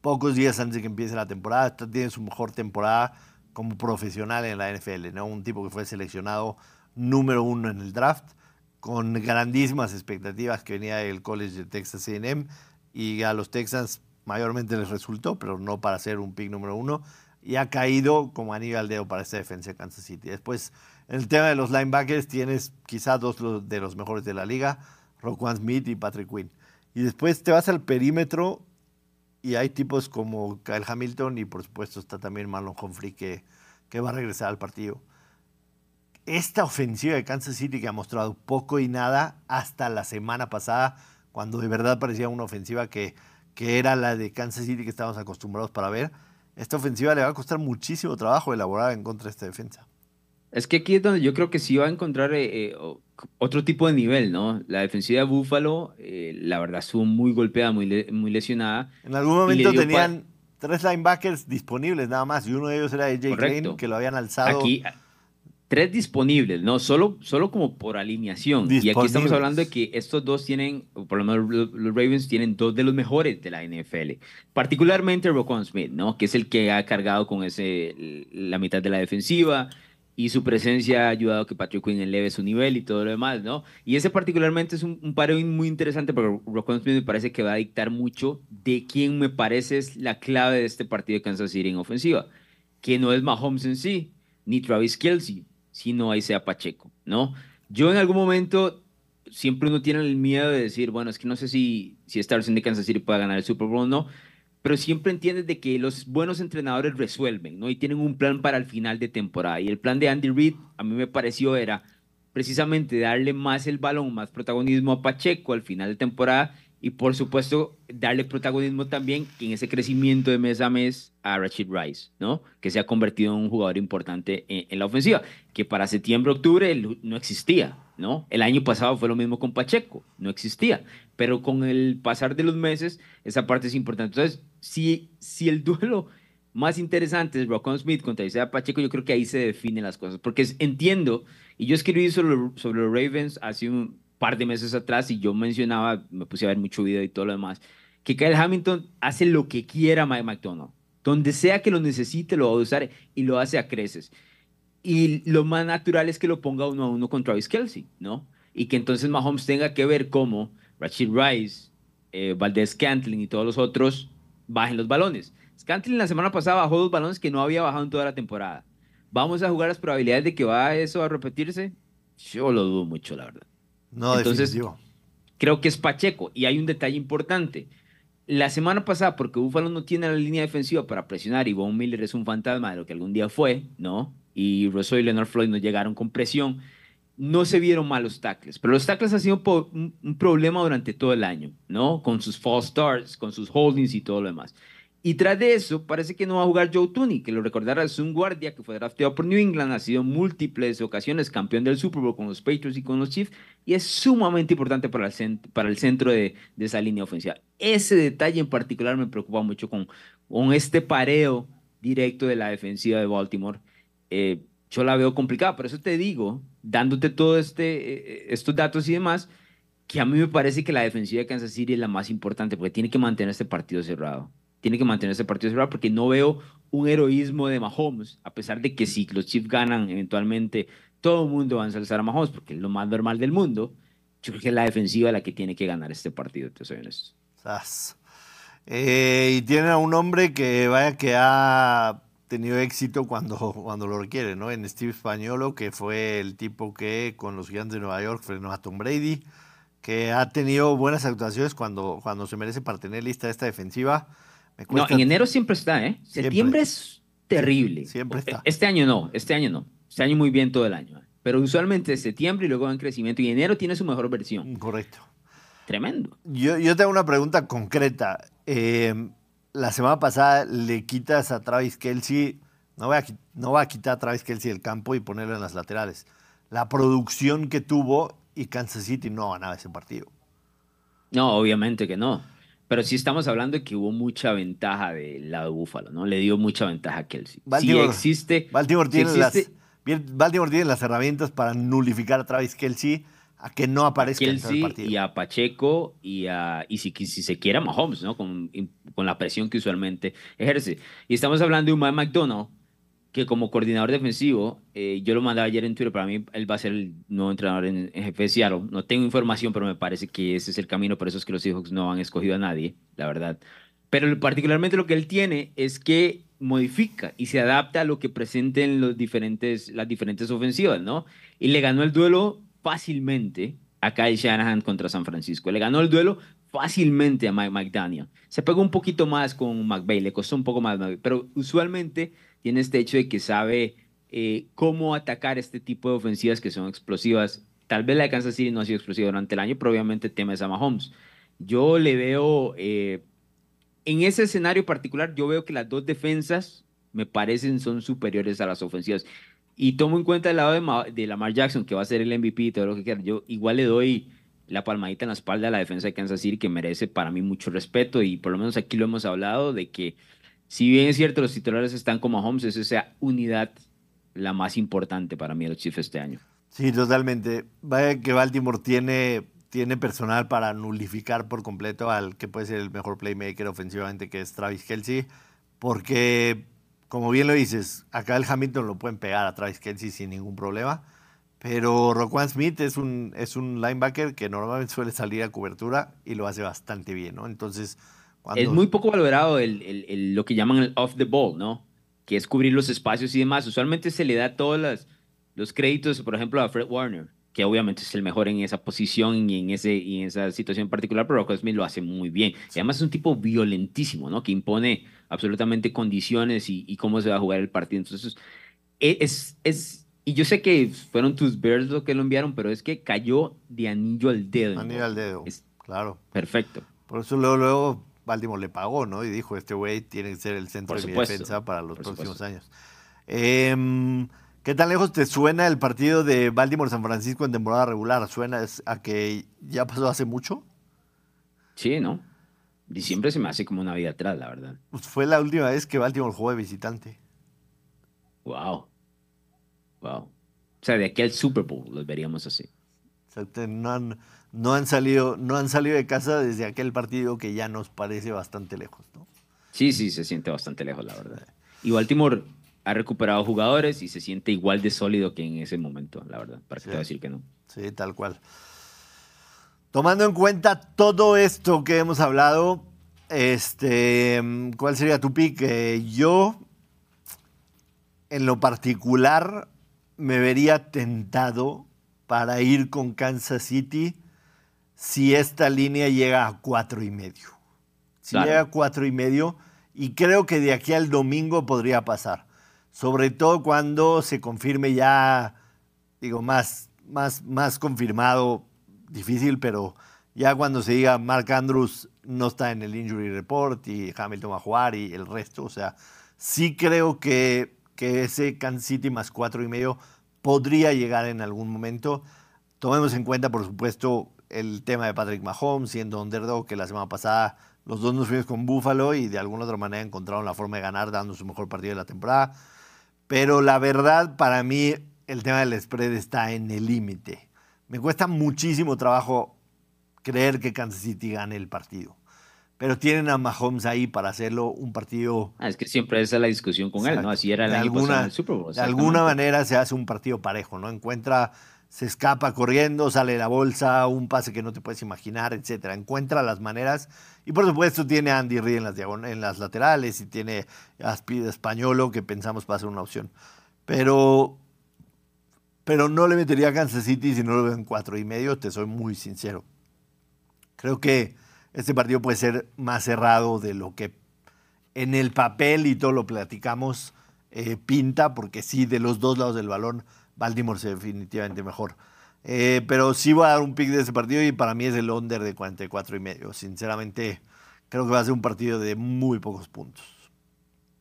pocos días antes de que empiece la temporada, tiene su mejor temporada como profesional en la NFL, ¿no? Un tipo que fue seleccionado número uno en el draft, con grandísimas expectativas que venía del College de Texas A&M, y a los Texans mayormente les resultó, pero no para ser un pick número uno, y ha caído como anillo al dedo para esta defensa de Kansas City. Después en el tema de los linebackers tienes quizás dos de los mejores de la liga, Roquan Smith y Patrick Quinn. Y después te vas al perímetro y hay tipos como Kyle Hamilton y por supuesto está también Marlon Humphrey que, que va a regresar al partido. Esta ofensiva de Kansas City que ha mostrado poco y nada hasta la semana pasada, cuando de verdad parecía una ofensiva que, que era la de Kansas City que estábamos acostumbrados para ver, esta ofensiva le va a costar muchísimo trabajo elaborar en contra de esta defensa. Es que aquí es donde yo creo que sí va a encontrar eh, eh, otro tipo de nivel, ¿no? La defensiva de Buffalo, eh, la verdad, estuvo muy golpeada, muy, muy lesionada. En algún momento tenían tres linebackers disponibles nada más, y uno de ellos era AJ Green, que lo habían alzado. Aquí, tres disponibles, ¿no? Solo, solo como por alineación. Y aquí estamos hablando de que estos dos tienen, por lo menos los Ravens tienen dos de los mejores de la NFL. Particularmente Rocon Smith, ¿no? Que es el que ha cargado con ese, la mitad de la defensiva y su presencia ha ayudado a que Patrick Quinn eleve su nivel y todo lo demás, ¿no? Y ese particularmente es un, un muy interesante porque Roquan Smith me parece que va a dictar mucho de quién me parece es la clave de este partido de Kansas City en ofensiva, que no es Mahomes en sí, ni Travis Kelsey, sino ahí sea Pacheco, ¿no? Yo en algún momento siempre uno tiene el miedo de decir, bueno, es que no sé si, si esta versión de Kansas City pueda ganar el Super Bowl o no, pero siempre entiendes de que los buenos entrenadores resuelven, ¿no? Y tienen un plan para el final de temporada. Y el plan de Andy Reid, a mí me pareció, era precisamente darle más el balón, más protagonismo a Pacheco al final de temporada y por supuesto darle protagonismo también en ese crecimiento de mes a mes a Rashid Rice, ¿no? Que se ha convertido en un jugador importante en, la ofensiva, que para septiembre, octubre no existía, ¿no? El año pasado fue lo mismo con Pacheco, no existía, pero con el pasar de los meses esa parte es importante. Entonces, si, si el duelo más interesante es Rocco Smith contra Isaiah Pacheco, yo creo que ahí se definen las cosas, porque entiendo, y yo escribí sobre, sobre los Ravens hace un par de meses atrás y yo mencionaba, me puse a ver mucho video y todo lo demás, que Kyle Hamilton hace lo que quiera Mike McDonald. Donde sea que lo necesite, lo va a usar y lo hace a creces. Y lo más natural es que lo ponga uno a uno con Travis Kelsey, ¿no? Y que entonces Mahomes tenga que ver cómo Rashid Rice, eh, Valdez Scantling y todos los otros bajen los balones. Scantling la semana pasada bajó dos balones que no había bajado en toda la temporada. ¿Vamos a jugar las probabilidades de que va eso a repetirse? Yo lo dudo mucho, la verdad. No, Entonces, creo que es Pacheco. Y hay un detalle importante. La semana pasada, porque Búfalo no tiene la línea defensiva para presionar y Von Miller es un fantasma de lo que algún día fue, ¿no? Y Russell y Leonard Floyd no llegaron con presión, no se vieron malos tackles. Pero los tackles han sido un, un problema durante todo el año, ¿no? Con sus false starts, con sus holdings y todo lo demás. Y tras de eso, parece que no va a jugar Joe Tooney, que lo recordará es un guardia que fue drafteado por New England, ha sido múltiples ocasiones campeón del Super Bowl con los Patriots y con los Chiefs, y es sumamente importante para el, para el centro de, de, esa línea ofensiva. Ese detalle en particular me preocupa mucho con, con este pareo directo de la defensiva de Baltimore. Eh, yo la veo complicada, por eso te digo, dándote todos este, eh, estos datos y demás, que a mí me parece que la defensiva de Kansas City es la más importante porque tiene que mantener este partido cerrado. Tiene que mantener este partido cerrado porque no veo un heroísmo de Mahomes, a pesar de que si los Chiefs ganan eventualmente, todo el mundo va a ensalzar a Mahomes porque es lo más normal del mundo. Yo creo que es la defensiva la que tiene que ganar este partido, te soy honesto. Eh, y tiene a un hombre que vaya que ha tenido éxito cuando, cuando lo requiere, ¿no? En Steve Españolo, que fue el tipo que con los Gigantes de Nueva York frenó a Tom Brady, que ha tenido buenas actuaciones cuando, cuando se merece para tener lista esta defensiva. No, en enero siempre está, ¿eh? Septiembre es terrible. Siempre está. Este año no, este año no. Este año muy bien todo el año. ¿eh? Pero usualmente septiembre y luego va en crecimiento. Y enero tiene su mejor versión. Correcto. Tremendo. Yo, yo tengo una pregunta concreta. Eh, la semana pasada le quitas a Travis Kelsey, no va a, no va a quitar a Travis Kelsey del campo y ponerlo en las laterales. La producción que tuvo y Kansas City no ganaba ese partido. No, obviamente que no. Pero sí estamos hablando de que hubo mucha ventaja del lado de Búfalo, ¿no? Le dio mucha ventaja a Kelsey. Baltimore, existe. Baltimore, tiene Las, Baltimore tiene las herramientas para nulificar a Travis Kelsey a que no aparezca en el partido. Y a Pacheco y, a, y si, si se quiera Mahomes, ¿no? Con, con la presión que usualmente ejerce. Y estamos hablando de un Mike McDonald que como coordinador defensivo, eh, yo lo mandaba ayer en Twitter, para mí él va a ser el nuevo entrenador en, jefe de Seattle. No tengo información, pero me parece que ese es el camino, por eso es que los Seahawks no han escogido a nadie, la verdad. Pero particularmente lo que él tiene es que modifica y se adapta a lo que presenten los diferentes, las diferentes ofensivas, ¿no? Y le ganó el duelo fácilmente a Kyle Shanahan contra San Francisco. Le ganó el duelo fácilmente a Mike McDaniel. Se pegó un poquito más con McVay, le costó un poco más, pero usualmente tiene este hecho de que sabe eh, cómo atacar este tipo de ofensivas que son explosivas. Tal vez la de Kansas City no ha sido explosiva durante el año, pero obviamente temes a Mahomes. Yo le veo, eh, en ese escenario particular, yo veo que las dos defensas me parecen son superiores a las ofensivas. Y tomo en cuenta el lado de, de Lamar Jackson, que va a ser el MVP y todo lo que quiera. Yo igual le doy la palmadita en la espalda a la defensa de Kansas City, que merece para mí mucho respeto. Y por lo menos aquí lo hemos hablado de que si bien es cierto, los titulares están como Holmes, es esa unidad la más importante para mí los Chiefs este año. Sí, totalmente. Vaya que Baltimore tiene, tiene personal para nulificar por completo al que puede ser el mejor playmaker ofensivamente, que es Travis Kelsey, porque, como bien lo dices, acá el Hamilton lo pueden pegar a Travis Kelsey sin ningún problema. Pero Roquan Smith es un, es un linebacker que normalmente suele salir a cobertura y lo hace bastante bien, ¿no? Entonces, es muy poco valorado el, lo que llaman el off the ball, ¿no? Que es cubrir los espacios y demás. Usualmente se le da todos los, los créditos, por ejemplo, a Fred Warner, que obviamente es el mejor en esa posición y en, ese, y en esa situación particular, pero Rocco Smith lo hace muy bien. Y además es un tipo violentísimo, ¿no? Que impone absolutamente condiciones y, cómo se va a jugar el partido. Entonces, e, es, es, y yo sé que fueron tus Bears lo que lo enviaron, pero es que cayó de anillo al dedo. Anillo al dedo, claro. Perfecto. Por eso luego, luego Baltimore le pagó, ¿no? Y dijo, este güey tiene que ser el centro de mi defensa para los próximos años. Em, ¿Qué tan lejos te suena el partido de Baltimore-San Francisco en temporada regular? ¿Suena a que ya pasó hace mucho? Sí, ¿no? Diciembre se me hace como una vida atrás, la verdad. Pues fue la última vez que Baltimore jugó de visitante. Wow. Wow. O sea, de aquí al Super Bowl los veríamos así. O sea, no no han salido, no han salido de casa desde aquel partido que ya nos parece bastante lejos, ¿no? Sí, sí, se siente bastante lejos, la verdad. Y Baltimore ha recuperado jugadores y se siente igual de sólido que en ese momento, la verdad, para que te decir que no. Sí, tal cual. Tomando en cuenta todo esto que hemos hablado, este, ¿cuál sería tu pick? Eh, yo, en lo particular, me vería tentado para ir con Kansas City si esta línea llega a cuatro y medio. Si llega a cuatro y medio, y creo que de aquí al domingo podría pasar. Sobre todo cuando se confirme ya, digo, más, más, más confirmado, difícil, pero ya cuando se diga Mark Andrews no está en el injury report y Hamilton va a jugar y el resto, o sea, sí creo que, que ese Kansas City más cuatro y medio podría llegar en algún momento. Tomemos en cuenta, por supuesto, el tema de Patrick Mahomes siendo underdog, que la semana pasada los dos nos fuimos con Buffalo y de alguna otra manera encontraron la forma de ganar dando su mejor partido de la temporada. Pero la verdad, para mí, el tema del spread está en el límite. Me cuesta muchísimo trabajo creer que Kansas City gane el partido. Pero tienen a Mahomes ahí para hacerlo un partido. Ah, es que siempre esa es la discusión con él, ¿no? Así era el de año alguna, pasado en el Super Bowl. De alguna manera se hace un partido parejo, ¿no? Encuentra, se escapa corriendo, sale de la bolsa, un pase que no te puedes imaginar, etcétera. Encuentra las maneras. Y por supuesto tiene Andy Reid en las, en las laterales y tiene a Españolo, que pensamos va a ser una opción. Pero pero no le metería a Kansas City si no lo veo en cuatro y medio, te soy muy sincero. Creo que este partido puede ser más cerrado de lo que en el papel y todo lo platicamos eh, pinta, porque sí, de los dos lados del balón, Baltimore es definitivamente mejor. Eh, pero sí voy a dar un pick de ese partido y para mí es el under de 44 y medio. Sinceramente, creo que va a ser un partido de muy pocos puntos.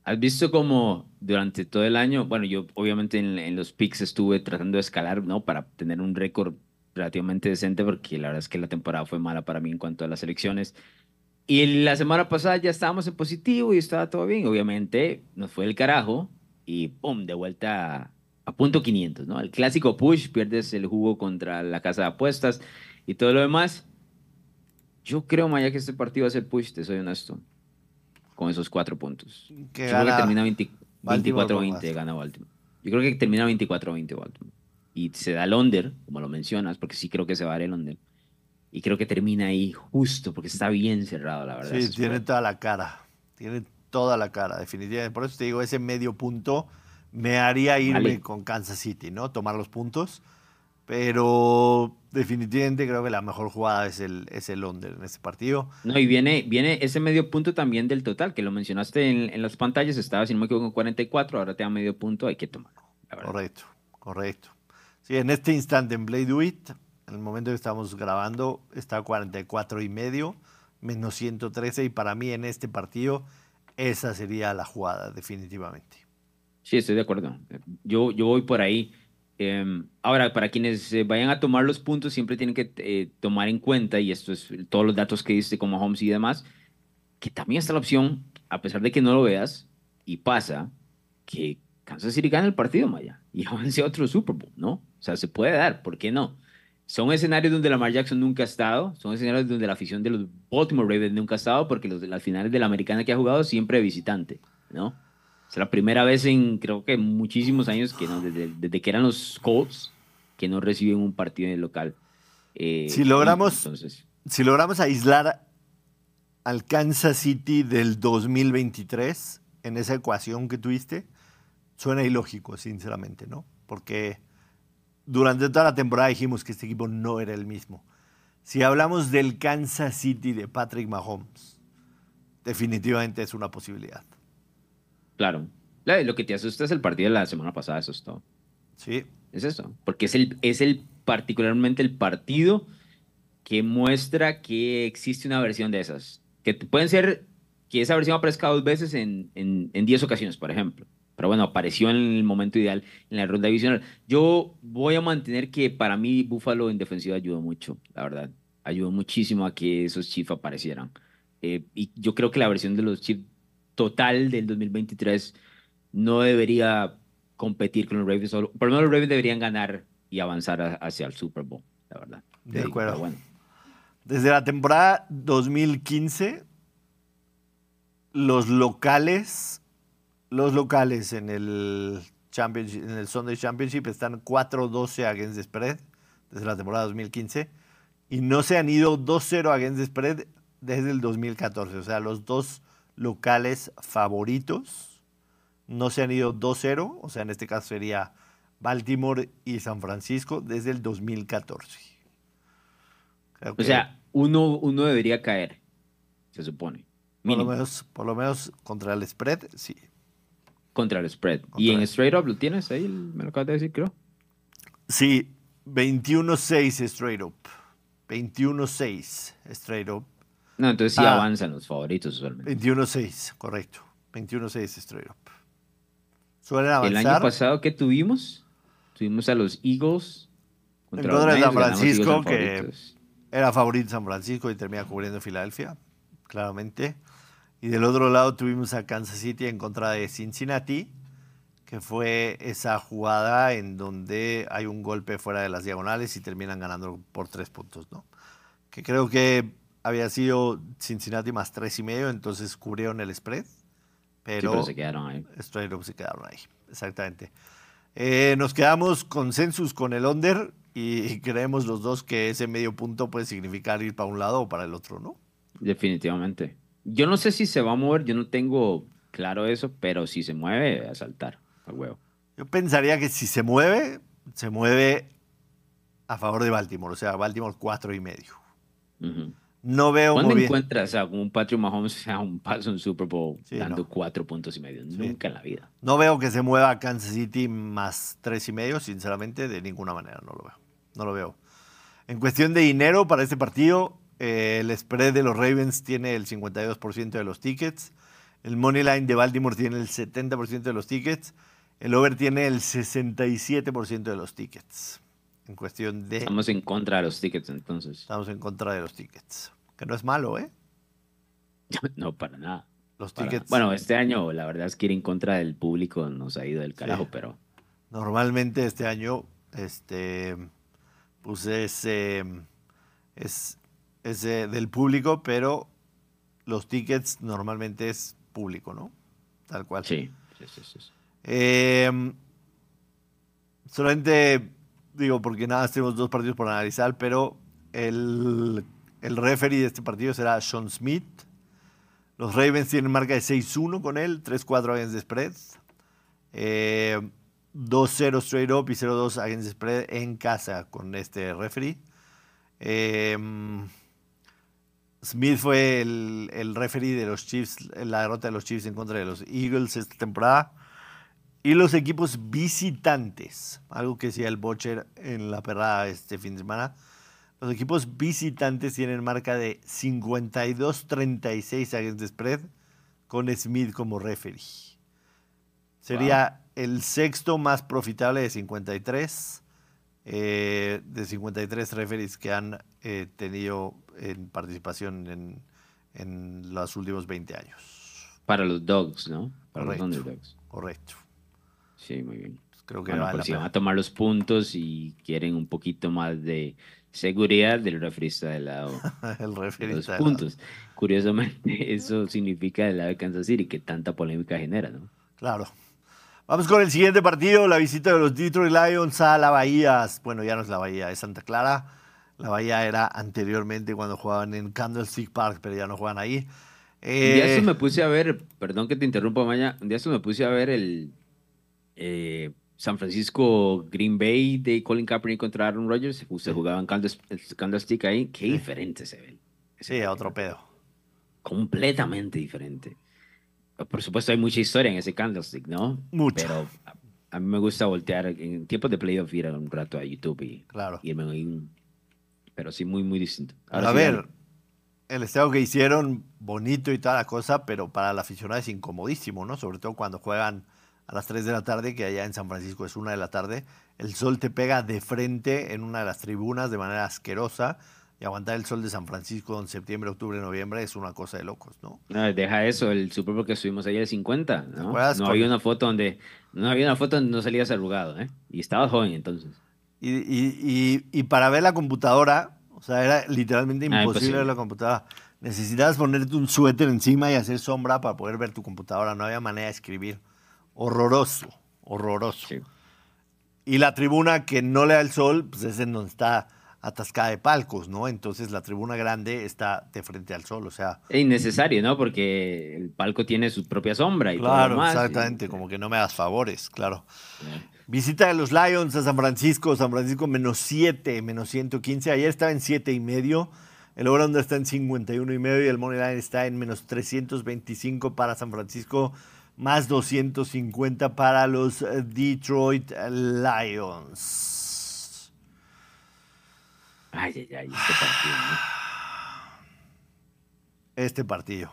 ¿Has visto cómo durante todo el año, bueno, yo obviamente en, los picks estuve tratando de escalar, ¿no? Para tener un récord relativamente decente, porque la verdad es que la temporada fue mala para mí en cuanto a las elecciones. Y la semana pasada ya estábamos en positivo y estaba todo bien. Obviamente nos fue el carajo y ¡pum! De vuelta a, punto 500, ¿no? El clásico push, pierdes el jugo contra la casa de apuestas y todo lo demás. Yo creo, Maya, que este partido va a ser push, te soy honesto con esos cuatro puntos. Yo creo que termina 24-20, gana Baltimore. Yo creo que termina 24-20 Baltimore. Y se da el under, como lo mencionas, porque sí creo que se va a dar el under. Y creo que termina ahí justo, porque está bien cerrado, la verdad. Sí, tiene toda la cara. Tiene toda la cara, definitivamente. Por eso te digo, ese medio punto me haría irme con Kansas City, ¿no? Tomar los puntos. Pero definitivamente creo que la mejor jugada es el, es el under en este partido. No, y viene, viene ese medio punto también del total, que lo mencionaste en, las pantallas, estaba, si no me equivoco, en 44, ahora te da medio punto, hay que tomarlo. Correcto, correcto. Sí, en este instante en Blade It, en el momento que estamos grabando, está a 44 y medio, menos 113, y para mí en este partido esa sería la jugada, definitivamente. Sí, estoy de acuerdo. Yo, yo voy por ahí. Em, ahora, para quienes eh, vayan a tomar los puntos, siempre tienen que eh, tomar en cuenta, y esto es todos los datos que dice como Holmes y demás, que también está la opción, a pesar de que no lo veas, y pasa, que Kansas City gana el partido, Maya, y <laughs> avance a otro Super Bowl, ¿no? O sea, se puede dar, ¿por qué no? Son escenarios donde Lamar Jackson nunca ha estado, son escenarios donde la afición de los Baltimore Ravens nunca ha estado, porque los las finales de la americana que ha jugado siempre visitante, ¿no? Es la primera vez en, creo que muchísimos años, que no, desde, que eran los Colts, que no reciben un partido en el local. Eh, si, logramos, si logramos aislar al Kansas City del 2023 en esa ecuación que tuviste, suena ilógico, sinceramente, ¿no? Porque durante toda la temporada dijimos que este equipo no era el mismo. Si hablamos del Kansas City de Patrick Mahomes, definitivamente es una posibilidad. Claro. Lo que te asusta es el partido de la semana pasada, eso es todo. Sí. Es eso. Porque es el, es el particularmente el partido que muestra que existe una versión de esas. Que pueden ser que esa versión aparezca dos veces en 10 en, diez ocasiones, por ejemplo. Pero bueno, apareció en el momento ideal en la ronda divisional. Yo voy a mantener que para mí Buffalo en defensiva ayudó mucho, la verdad. Ayudó muchísimo a que esos Chiefs aparecieran. Eh, y yo creo que la versión de los Chiefs total del 2023 no debería competir con los Ravens. Por lo menos los Ravens deberían ganar y avanzar hacia el Super Bowl, la verdad. De acuerdo. Bueno. Desde la temporada 2015, los locales, los locales en el Championship, en el Sunday Championship están 4-12 against the spread desde la temporada 2015 y no se han ido 2-0 against the spread desde el 2014. O sea, los dos locales favoritos. No se han ido 2-0, o sea, en este caso sería Baltimore y San Francisco desde el 2014. o sea, uno, uno debería caer, se supone. Por lo, menos, por lo menos contra el spread, sí. Contra el spread. ¿Y en straight up lo tienes ahí? Me lo acabas de decir, creo. Sí, 21-6 straight up. 21-6 straight up. No, entonces sí ah. avanzan los favoritos usualmente. 21-6, correcto. 21-6 straight up. Suelen avanzar. El año pasado, ¿qué tuvimos? Tuvimos a los Eagles contra, contra San Francisco, que era favorito San Francisco y termina cubriendo Filadelfia, claramente. Y del otro lado tuvimos a Kansas City en contra de Cincinnati, que fue esa jugada en donde hay un golpe fuera de las diagonales y terminan ganando por tres puntos, ¿no? que creo que había sido Cincinnati más tres y medio, entonces cubrieron el spread. Pero, se quedaron ahí. Straight up se quedaron ahí, exactamente. Eh, nos quedamos consensus con el under y creemos los dos que ese medio punto puede significar ir para un lado o para el otro, ¿no? Definitivamente. Yo no sé si se va a mover, yo no tengo claro eso, pero si se mueve, a saltar, al huevo. Yo pensaría que si se mueve, se mueve a favor de Baltimore, o sea, Baltimore cuatro y medio. No veo ¿Cuándo encuentras sea, un Patrick Mahomes <laughs> sea un paso en Super Bowl dando cuatro puntos y medio? Nunca en la vida. No veo que se mueva Kansas City más tres y medio, sinceramente, de ninguna manera, no lo veo. No lo veo. En cuestión de dinero para este partido, eh, el spread de los Ravens tiene el 52% de los tickets. El money line de Baltimore tiene el 70% de los tickets. El over tiene el 67% de los tickets. En cuestión de. Estamos en contra de los tickets entonces. Estamos en contra de los tickets. Que no es malo, ¿eh? <laughs> no, para nada. Los tickets. Bueno, este año la verdad es que ir en contra del público nos ha ido del carajo, pero. Normalmente este año, este. Puse ese. Es, ese del público, pero los tickets normalmente es público, ¿no? Tal cual. Sí, sí, sí. sí. Eh, solamente digo, porque nada, tenemos dos partidos por analizar, pero el, el referee de este partido será Sean Smith. Los Ravens tienen marca de 6-1 con él, 3-4 against the spread. 2-0 straight up y 0-2 against spread en casa con este referee. Eh, Smith fue el, el referee de los Chiefs, la derrota de los Chiefs en contra de los Eagles esta temporada. Y los equipos visitantes, algo que decía el Bocher en la perrada este fin de semana. Los equipos visitantes tienen marca de 52-36 against the spread con Smith como referee. Sería el sexto más profitable de 53, eh, de 53 referees que han eh, tenido en participación en, en, los últimos 20 años. Para los Dogs, ¿no? Para correcto, los Dogs. Correcto. Sí, muy bien. Creo que pues si van a tomar los puntos y quieren un poquito más de seguridad del refrista del lado. <laughs> el refrista los puntos. Curiosamente, <laughs> eso significa del lado de Kansas City que tanta polémica genera, ¿no? Claro. Vamos con el siguiente partido, la visita de los Detroit Lions a la Bahía. Bueno, ya no es la Bahía, es Santa Clara. La Bahía era anteriormente cuando jugaban en Candlestick Park, pero ya no juegan ahí. Eh, un día eso me puse a ver, perdón que te interrumpa, Maña, un día eso me puse a ver el, eh, San Francisco, Green Bay de Colin Kaepernick contra Aaron Rodgers, se jugaban Candlestick ahí, qué diferente se ve. Sí, a otro pedo. Completamente diferente. Por supuesto hay mucha historia en ese Candlestick, ¿no? Mucho. Pero a mí me gusta voltear en tiempos de playoff ir un rato a YouTube y claro. irme ahí. Pero sí, muy, muy distinto. a ver, el estado que hicieron, bonito y toda la cosa, pero para la aficionada es incomodísimo, ¿no? Sobre todo cuando juegan a las 3 de la tarde, que allá en San Francisco es 1 de la tarde, el sol te pega de frente en una de las tribunas de manera asquerosa. Y aguantar el sol de San Francisco en septiembre, octubre, noviembre es una cosa de locos, ¿no? deja eso, el Super Bowl que estuvimos ayer de 50, ¿no? No había una foto donde no había una foto donde no salías arrugado, ¿eh? Y estabas joven entonces. Y, y, y, para ver la computadora, o sea, era literalmente ah, imposible ver la computadora. Necesitabas ponerte un suéter encima y hacer sombra para poder ver tu computadora. No había manera de escribir horroroso, horroroso. Y la tribuna que no le da el sol, pues es en donde está atascada de palcos, ¿no? Entonces la tribuna grande está de frente al sol, o sea... Es innecesario, ¿no? Porque el palco tiene su propia sombra y claro, todo exactamente, como que no me das favores, claro. Visita de los Lions a San Francisco, San Francisco menos 7, menos 115, ayer estaba en 7 y medio, el over está en 51 y medio y el money line está en menos 325 para San Francisco más 250 para los eh, Detroit Lions. Ay, ay, ay, este partido. Este partido.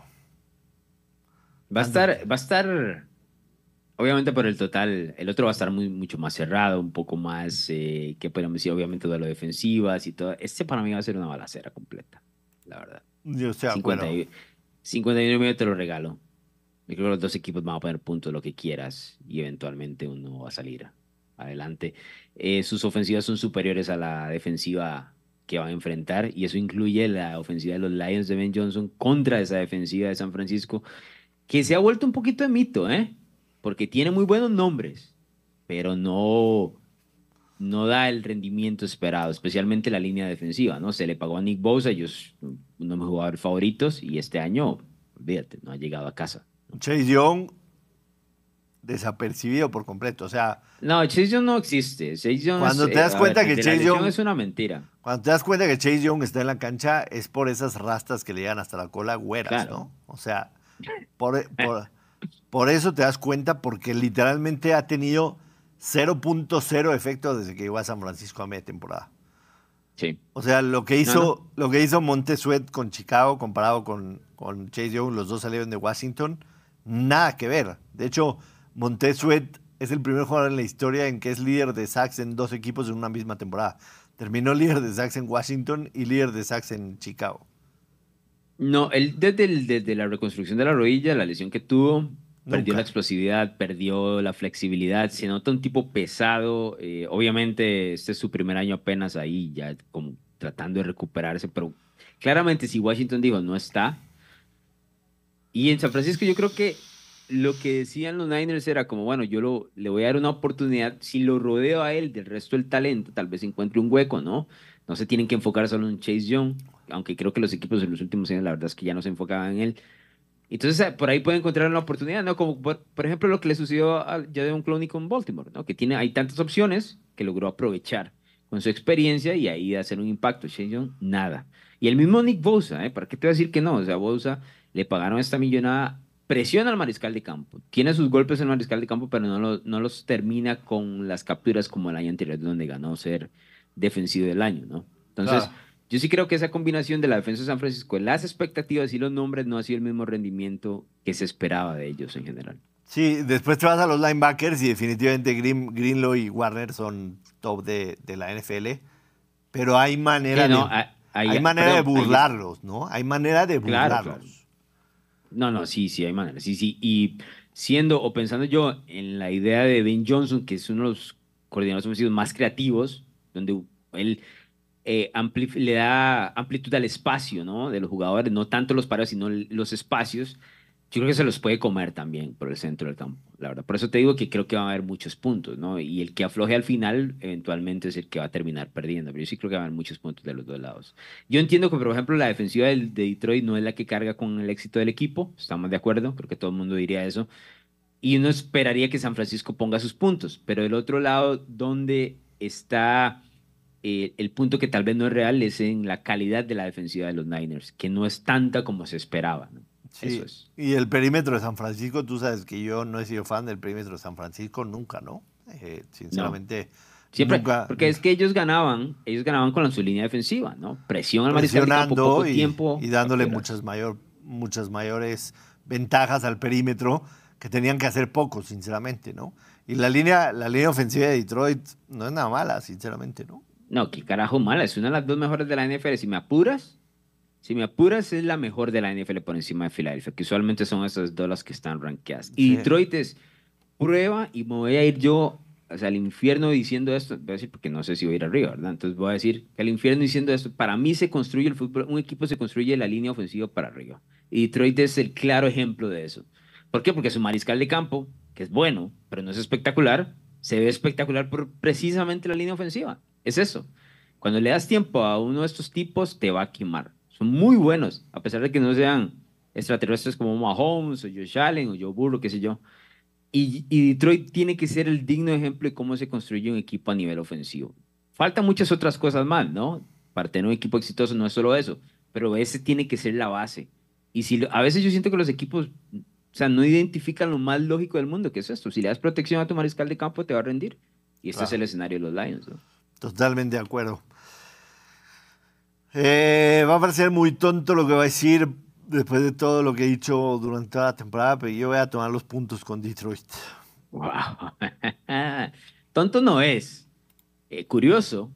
Va a estar, va a estar, obviamente por el total, el otro va a estar muy, mucho más cerrado, un poco más, eh, que podemos decir, obviamente de lo defensivas y todo. Este para mí va a ser una balacera completa, la verdad. Yo sé, 50, 51 te lo regalo. Yo creo que los dos equipos van a poner puntos, lo que quieras, y eventualmente uno va a salir adelante. Eh, sus ofensivas son superiores a la defensiva que va a enfrentar y eso incluye la ofensiva de los Lions de Ben Johnson contra esa defensiva de San Francisco, que se ha vuelto un poquito de mito, ¿eh? Porque tiene muy buenos nombres, pero no, no da el rendimiento esperado, especialmente la línea defensiva, ¿no? Se le pagó a Nick Bosa, ellos uno de mis jugadores favoritos, y este año, olvídate, no ha llegado a casa. Chase Young desapercibido por completo, o sea... No, Chase Young no existe. cuando te das cuenta que Chase Young es una mentira. Cuando te das cuenta que Chase Young está en la cancha es por esas rastas que le llegan hasta la cola güeras, ¿no? O sea, por, por, por eso te das cuenta porque literalmente ha tenido 0.0 efecto desde que llegó a San Francisco a media temporada. Sí. O sea, lo que hizo, lo que hizo Montesuet con Chicago comparado con, con Chase Young, los dos salieron de Washington, nada que ver. De hecho, Montesuet es el primer jugador en la historia en que es líder de sacks en dos equipos en una misma temporada. Terminó líder de sacks en Washington y líder de sacks en Chicago. No, él desde, desde la reconstrucción de la rodilla, la lesión que tuvo, Perdió la explosividad, perdió la flexibilidad, se nota un tipo pesado. Eh, obviamente, este es su primer año apenas ahí, ya como tratando de recuperarse, pero claramente si Washington dijo no está. Y en San Francisco yo creo que lo que decían los Niners era como, bueno, yo lo, le voy a dar una oportunidad, si lo rodeo a él del resto del talento, tal vez encuentre un hueco, ¿no? No se tienen que enfocar solo en Chase Young, aunque creo que los equipos en los últimos años la verdad es que ya no se enfocaban en él. Entonces, eh, por ahí puede encontrar una oportunidad, ¿no? Como por, ejemplo lo que le sucedió a Jadon Clowney con Baltimore, ¿no? Que tiene, hay tantas opciones que logró aprovechar con su experiencia y ahí hacer un impacto. Shane nada. Y el mismo Nick Bosa, ¿eh? ¿Para qué te voy a decir que no? O sea, Bosa le pagaron esta millonada, presiona al mariscal de campo. Tiene sus golpes el mariscal de campo, pero no, no los termina con las capturas como el año anterior, donde ganó ser defensivo del año, ¿no? Entonces... Yo sí creo que esa combinación de la defensa de San Francisco, las expectativas y los nombres no ha sido el mismo rendimiento que se esperaba de ellos en general. Sí, después te vas a los linebackers y definitivamente Green, Greenlow y Warner son top de, la NFL, pero hay manera, de, hay, manera de burlarlos, ¿no? Hay manera de burlarlos. No, no, sí, sí, hay manera, sí, sí. Y siendo o pensando yo en la idea de Ben Johnson, que es uno de los coordinadores más creativos, donde él eh, le da amplitud al espacio ¿no? de los jugadores, no tanto los paros, sino los espacios. Yo creo que se los puede comer también por el centro del campo, la verdad. Por eso te digo que creo que va a haber muchos puntos, ¿no? Y el que afloje al final, eventualmente es el que va a terminar perdiendo. Pero yo sí creo que va a haber muchos puntos de los dos lados. Yo entiendo que, por ejemplo, la defensiva de Detroit no es la que carga con el éxito del equipo. Estamos de acuerdo, creo que todo el mundo diría eso. Y uno esperaría que San Francisco ponga sus puntos. Pero del otro lado, donde está eh, el punto que tal vez no es real es en la calidad de la defensiva de los Niners, que no es tanta como se esperaba. Eso es. Y el perímetro de San Francisco, tú sabes que yo no he sido fan del perímetro de San Francisco nunca, ¿no? Eh, sinceramente. Siempre, porque es que ellos ganaban, ellos ganaban con su línea defensiva, ¿no? Presión al mariscal poco y, tiempo. Y dándole muchas, mayor, muchas mayores ventajas al perímetro que tenían que hacer poco, sinceramente, ¿no? Y la línea, la línea ofensiva de Detroit no es nada mala, sinceramente, ¿no? No, qué carajo mala. Es una de las dos mejores de la NFL. Si me apuras, si me apuras, es la mejor de la NFL por encima de Filadelfia, que usualmente son esas dos las que están rankeadas. Y Detroit es prueba y me voy a ir yo o sea, al infierno diciendo esto, voy a decir porque no sé si voy a ir arriba, ¿verdad? Entonces voy a decir que al infierno diciendo esto, para mí se construye el fútbol, un equipo se construye la línea ofensiva para arriba. Y Detroit es el claro ejemplo de eso. ¿Por qué? Porque su mariscal de campo, que es bueno, pero no es espectacular, se ve espectacular por precisamente la línea ofensiva. Es eso. Cuando le das tiempo a uno de estos tipos, te va a quemar. Son muy buenos, a pesar de que no sean extraterrestres como Mahomes o Josh Allen o Joe Burrow, qué sé yo. Y, Detroit tiene que ser el digno ejemplo de cómo se construye un equipo a nivel ofensivo. Faltan muchas otras cosas más, ¿no? Para tener un equipo exitoso no es solo eso, pero ese tiene que ser la base. Y si a veces yo siento que los equipos, o sea, no identifican lo más lógico del mundo, que es esto. Si le das protección a tu mariscal de campo, te va a rendir. Y este es el escenario de los Lions, ¿no? Totalmente de acuerdo. Eh, va a parecer muy tonto lo que va a decir después de todo lo que he dicho durante toda la temporada, pero yo voy a tomar los puntos con Detroit. <laughs> tonto no es. Eh, curioso.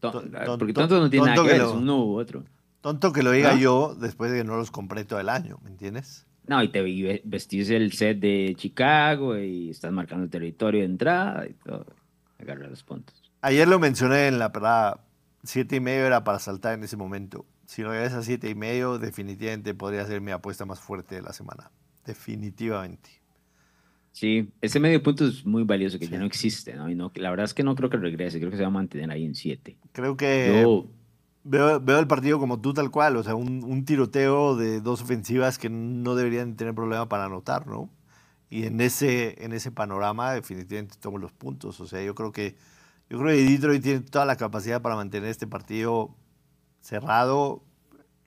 porque tonto no tiene nada que, ver, es uno u otro. Tonto que lo diga yo después de que no los compré todo el año, ¿me entiendes? No, y te vestís el set de Chicago y estás marcando el territorio de entrada y todo. Agarra los puntos. Ayer lo mencioné en la, siete y medio era para saltar en ese momento. Si regresa a siete y medio, definitivamente podría ser mi apuesta más fuerte de la semana. Definitivamente. Sí, ese medio punto es muy valioso que ya no existe, ¿no? Y no, la verdad es que no creo que regrese, creo que se va a mantener ahí en 7. Creo que veo, veo, el partido como tú tal cual, o sea, un, un, tiroteo de dos ofensivas que no deberían tener problema para anotar, ¿no? Y en ese, en ese panorama definitivamente tomo los puntos, o sea, yo creo que yo creo que Detroit tiene toda la capacidad para mantener este partido cerrado,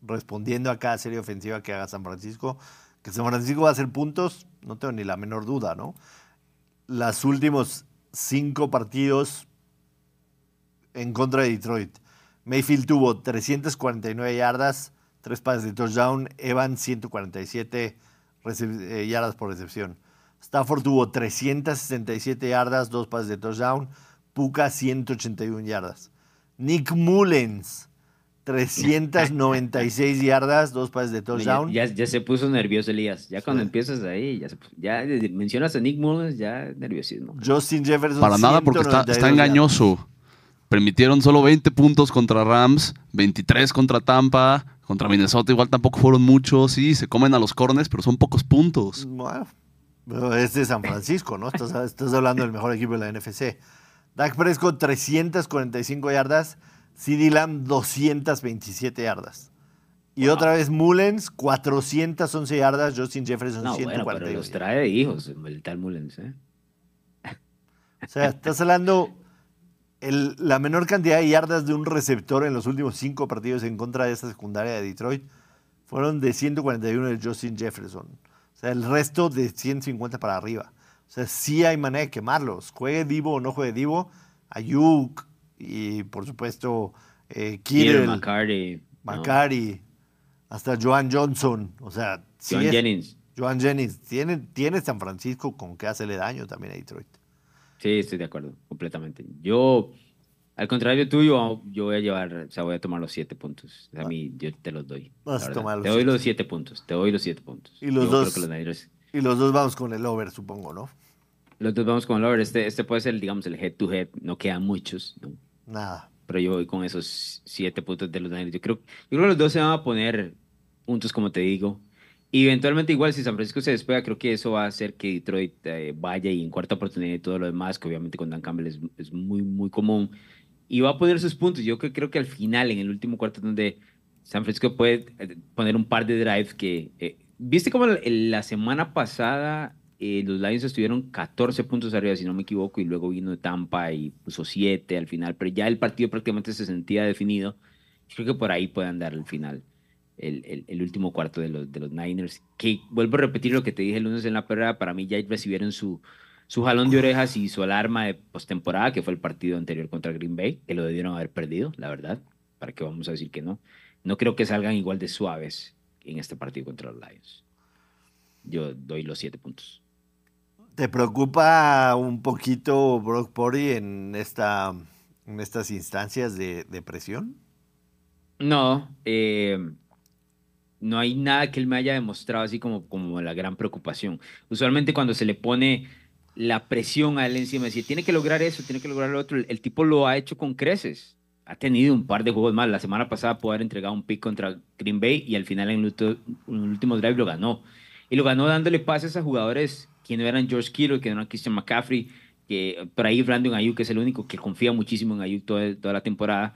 respondiendo a cada serie ofensiva que haga San Francisco. Que San Francisco va a hacer puntos, no tengo ni la menor duda, ¿no? Los últimos cinco partidos en contra de Detroit. Mayfield tuvo 349 yardas, tres pases de touchdown, Evan 147 eh, yardas por recepción. Stafford tuvo 367 yardas, dos pases de touchdown, Puka 181 yardas. Nick Mullens 396 yardas, dos pases de touchdown. Ya, ya, se puso nervioso Elías. Ya cuando empiezas ahí, ya, ya mencionas a Nick Mullens, ya nerviosismo. Justin Jefferson. Para nada, porque está, está engañoso. Permitieron solo 20 puntos contra Rams, 23 contra Tampa, contra Minnesota igual tampoco fueron muchos. Sí, se comen a los cornes, pero son pocos puntos. Bueno, es de San Francisco, ¿no? Estás, estás hablando del mejor equipo de la NFC. Dak Prescott 345 yardas, CD Lamb 227 yardas. Y otra vez Mullens, 411 yardas, Justin Jefferson no, 140. Bueno, pero los trae hijos el tal Mullens, ¿eh? O sea, estás hablando el, la menor cantidad de yardas de un receptor en los últimos cinco partidos en contra de esta secundaria de Detroit fueron de 141 de Justin Jefferson. O sea, el resto de 150 para arriba. O sea, sí hay manera de quemarlos. Juegue Divo o no juegue Divo, Ayuk y por supuesto eh, Kittle, McCarty, hasta Joan Johnson. O sea, Joan Jennings. Joan Jennings. Tiene, tiene San Francisco con que hacerle daño también a Detroit. Sí, estoy de acuerdo, completamente. Yo, al contrario tuyo, yo voy a llevar, o sea, voy a tomar los siete puntos. A mí, yo te los doy. Vas a tomar los te doy los siete puntos, te doy los siete puntos. Y los dos. Y los dos vamos con el over, supongo, ¿no? Los dos vamos con el over. Este, este puede ser, digamos, el head to head. No quedan muchos, ¿no? Nada. Pero yo voy con esos siete puntos de los Niners. Yo creo, yo creo que los dos se van a poner puntos, como te digo. Y eventualmente, igual, si San Francisco se despega, creo que eso va a hacer que Detroit eh, vaya y en cuarta oportunidad y todo lo demás, que obviamente con Dan Campbell es, es, muy, muy común. Y va a poner sus puntos. Yo creo que al final, en el último cuarto, donde San Francisco puede eh, poner un par de drives que eh, ¿Viste cómo la semana pasada eh, los Lions estuvieron 14 puntos arriba, si no me equivoco, y luego vino Tampa y puso 7 al final, pero ya el partido prácticamente se sentía definido. Creo que por ahí pueden dar al final el, el, último cuarto de los, de los Niners. Que vuelvo a repetir lo que te dije el lunes en la perra, para mí ya recibieron su, su jalón de orejas y su alarma de postemporada, que fue el partido anterior contra Green Bay, que lo debieron haber perdido, la verdad. ¿Para qué vamos a decir que no? No creo que salgan igual de suaves en este partido contra los Lions. Yo doy los siete puntos. ¿Te preocupa un poquito Brock Purdy en, esta, en estas instancias de, presión? No, eh, no hay nada que él me haya demostrado así como, como la gran preocupación. Usualmente cuando se le pone la presión a él encima, decir, tiene que lograr eso, tiene que lograr lo otro, el, el tipo lo ha hecho con creces ha tenido un par de juegos más. La semana pasada pudo haber entregado un pick contra Green Bay y al final en el, último drive lo ganó. Y lo ganó dándole pases a jugadores que no eran George Kittle, que no eran Christian McCaffrey, que por ahí Brandon Ayuk es el único que confía muchísimo en Ayuk toda, toda la temporada.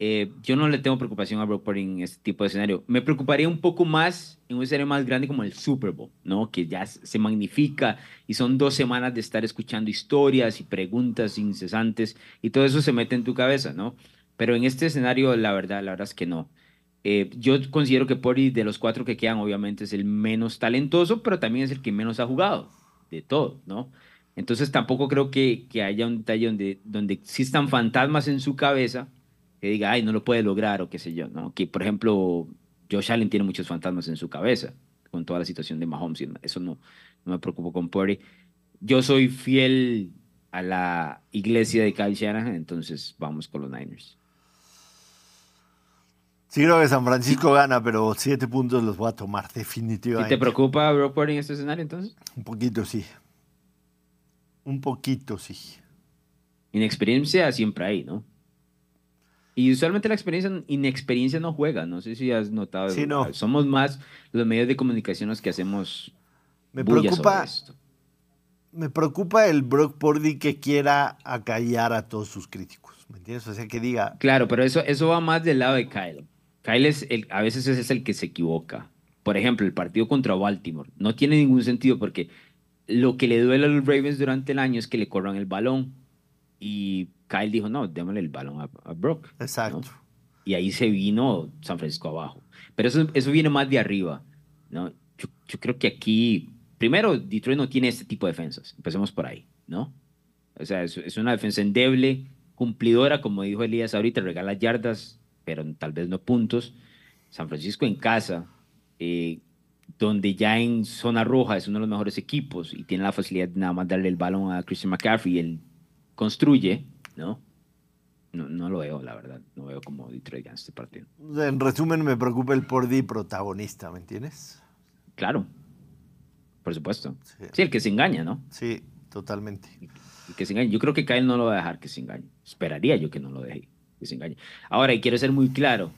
Eh, yo no le tengo preocupación a Brock en este tipo de escenario. Me preocuparía un poco más en un escenario más grande como el Super Bowl, ¿no? Que ya se magnifica y son dos semanas de estar escuchando historias y preguntas incesantes y todo eso se mete en tu cabeza, ¿no? Pero en este escenario, la verdad, la verdad es que no. Eh, yo considero que Pori, de los cuatro que quedan, obviamente es el menos talentoso, pero también es el que menos ha jugado de todo, ¿no? Entonces tampoco creo que, que haya un detalle donde, donde existan fantasmas en su cabeza que diga, ay, no lo puede lograr o qué sé yo, ¿no? Que, por ejemplo, Josh Allen tiene muchos fantasmas en su cabeza con toda la situación de Mahomes. Eso no, no me preocupo con Pori. Yo soy fiel a la iglesia de Kyle Shanahan, entonces vamos con los Niners. Sí, creo que San Francisco gana, pero siete puntos los voy a tomar, definitivamente. ¿Y te preocupa Brock en este escenario entonces? Un poquito, sí. Un poquito, sí. Inexperiencia siempre hay, ¿no? Y usualmente la experiencia, inexperiencia no juega, no sé si has notado. Sí, no. Somos más los medios de comunicación los que hacemos Me preocupa, esto. me preocupa el Brock Purdy que quiera acallar a todos sus críticos. ¿Me entiendes? O sea, que diga, Claro, pero eso, eso va más del lado de Kyle. Kyle es el, a veces es el que se equivoca. Por ejemplo, el partido contra Baltimore no tiene ningún sentido porque lo que le duele a los Ravens durante el año es que le corran el balón. Y Kyle dijo, no, démosle el balón a, a Brock. ¿no? exacto. Y ahí se vino San Francisco abajo. Pero eso, eso viene más de arriba. ¿no? Yo, yo creo que aquí, primero, Detroit no tiene este tipo de defensas. Empecemos por ahí, ¿no? O sea, es, es una defensa endeble, cumplidora, como dijo Elías ahorita, regala yardas, pero tal vez no puntos. San Francisco en casa, eh, donde ya en zona roja es uno de los mejores equipos y tiene la facilidad de nada más darle el balón a Christian McCaffrey y él construye, ¿no? No, no lo veo, la verdad. No veo como Detroit gana este partido. En resumen, me preocupa el Purdy protagonista, ¿me entiendes? Claro, por supuesto. Sí. Sí, el que se engaña, ¿no? Sí, totalmente. El que se engaña. Yo creo que Kyle no lo va a dejar que se engañe. Esperaría yo que no lo deje Ahora, y quiero ser muy claro.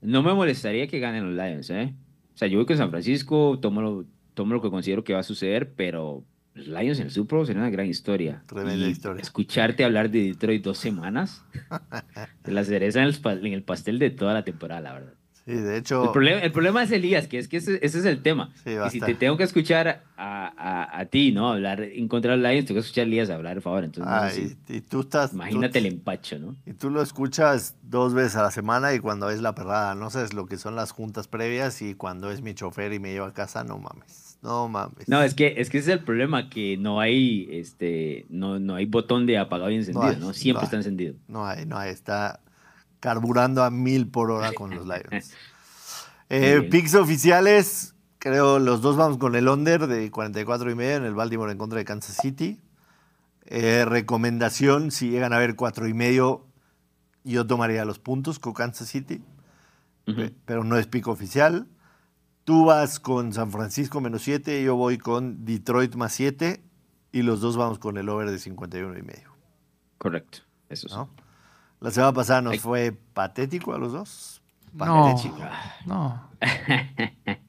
No me molestaría que ganen los Lions, ¿eh? O sea, yo voy con San Francisco, tomo lo, tomo lo que considero que va a suceder, pero los Lions en el Super Bowl sería una gran historia. Tremenda Y historia. Escucharte hablar de Detroit dos semanas, <laughs> de la cereza en el, en el pastel de toda la temporada, la verdad. Sí, de hecho, El problema, el problema es Elías, que es que ese, ese es el tema. Sí, y si te tengo que escuchar a, a, a ti, ¿no? Hablar en contra de los Lions, tengo que escuchar a Elías hablar, por favor. Entonces, no ah, sé si- y, y tú estás... tú- imagínate el empacho, ¿no? Y tú lo escuchas dos veces a la semana y cuando es la perrada, no sabes lo que son las juntas previas y cuando es mi chofer y me lleva a casa, no mames, no mames. No, es que, es que ese es el problema, que no hay, este, no, no hay botón de apagado y encendido, hay, ¿no? Siempre no está hay. encendido. No hay, no hay, está carburando a mil por hora con los Lions. <laughs> Eh, picks oficiales, creo los dos vamos con el under de 44 y medio en el Baltimore en contra de Kansas City. Eh, recomendación, si llegan a ver cuatro y medio, yo tomaría los puntos con Kansas City. Pero no es pico oficial. Tú vas con San Francisco menos 7, yo voy con Detroit más 7 y los dos vamos con el over de 51 y medio. Correcto, eso. ¿no? La semana pasada nos fue patético a los dos. No. Patético. No. <laughs>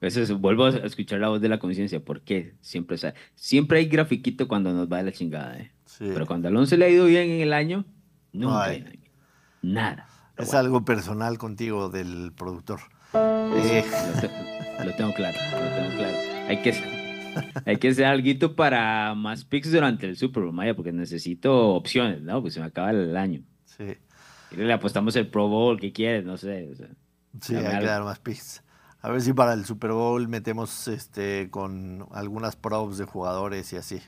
Eso es, vuelvo a escuchar la voz de la conciencia, ¿por qué? Siempre, o sea, siempre hay grafiquito cuando nos va de la chingada, ¿eh? Sí. Pero cuando a Alonso le ha ido bien en el año, nunca Ay. hay nada. Pero es bueno, algo personal contigo del productor. Eh, lo, te- lo tengo claro, lo tengo claro. Hay que, <laughs> hay que hacer algo para más picks durante el Super Bowl, Maya, porque necesito opciones, ¿no? Pues se me acaba el año. sí, Y le apostamos el Pro Bowl, ¿qué quieres? No sé. o sea. sí, hay que dar más picks. A ver si para el Super Bowl metemos este con algunas props de jugadores y así.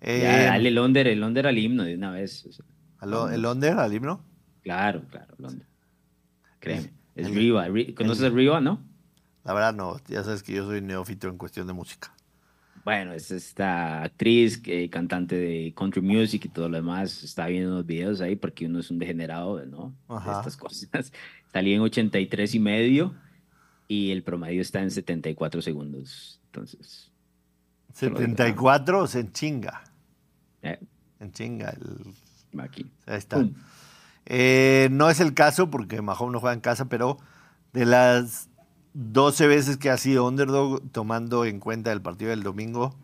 Eh, Ya, dale el under, el under al himno de una vez. o sea. ¿al- ¿El under al himno? Claro, claro, el under. Créeme. Es El- Riva. Ri- ¿Conoces a Riva, no? La verdad no, ya sabes que yo soy neófito en cuestión de música. Bueno, es esta actriz, eh, cantante de country music y todo lo demás. Está viendo unos videos ahí porque uno es un degenerado, ¿no? Ajá. De estas cosas. <laughs> Salí en 83 y medio y el promedio está en 74 segundos. Entonces, Te lo digo. 74 se chinga. eh, En chinga. el- aquí. ahí está. Eh, no es el caso porque Mahomes no juega en casa, pero de las 12 veces que ha sido underdog, tomando en cuenta el partido del domingo,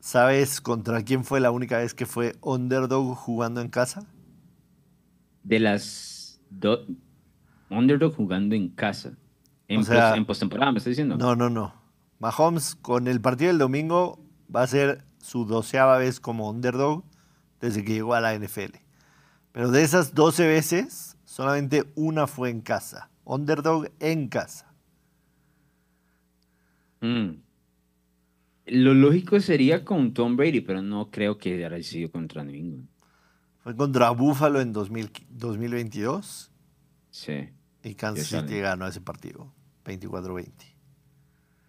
¿sabes contra quién fue la única vez que fue underdog jugando en casa? De las dos. Underdog jugando en casa. En, O sea, pos- en postemporada, ¿me estás diciendo? No, no, no. Mahomes con el partido del domingo va a ser su doceava vez como underdog desde que llegó a la NFL. Pero de esas 12 veces, solamente una fue en casa. Underdog en casa. Mm. Lo lógico sería con Tom Brady, pero no creo que haya sido contra New England. Fue contra Buffalo en 2000 2022 Sí, y Kansas Dios City sabe. ganó ese partido. 24-20.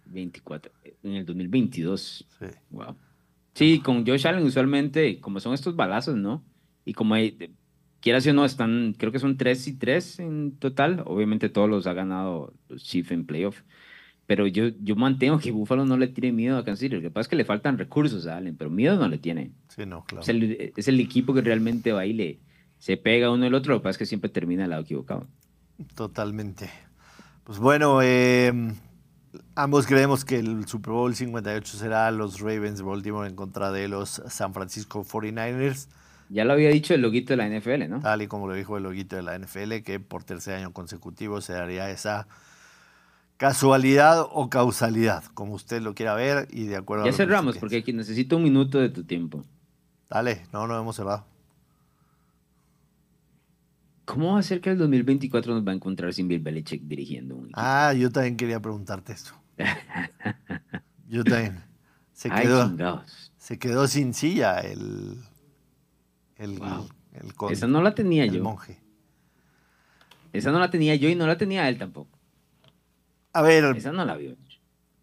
24. En el 2022. Sí. Wow. Sí, con Josh Allen usualmente, como son estos balazos, ¿no? Y como hay, quieras o no, están, creo que son 3 y 3 en total. Obviamente todos los ha ganado los Chiefs en playoff. Pero yo, yo mantengo que Buffalo no le tiene miedo a Kansas City. Lo que pasa es que le faltan recursos a Allen, pero miedo no le tiene. Sí, no, claro. Es el, es el equipo que realmente va y le, se pega uno el otro, lo que pasa es que siempre termina al lado equivocado. Totalmente. Pues bueno, eh, ambos creemos que el Super Bowl 58 será los Ravens de Baltimore en contra de los San Francisco 49ers. Ya lo había dicho el loguito de la NFL, ¿no? Tal y como lo dijo el loguito de la NFL, que por tercer año consecutivo se daría esa casualidad o causalidad, como usted lo quiera ver y de acuerdo ya a cerramos, porque aquí necesito un minuto de tu tiempo. Dale, no, no hemos cerrado. ¿Cómo va a ser que el 2024 nos va a encontrar sin Bill Belichick dirigiendo un equipo? Ah, yo también quería preguntarte esto. <laughs> Yo también. Se Ay, quedó, chingados. se quedó sin silla el, el, Wow. el con- Esa no la tenía el yo. monje. Esa no la tenía yo y no la tenía él tampoco. A ver, Esa no la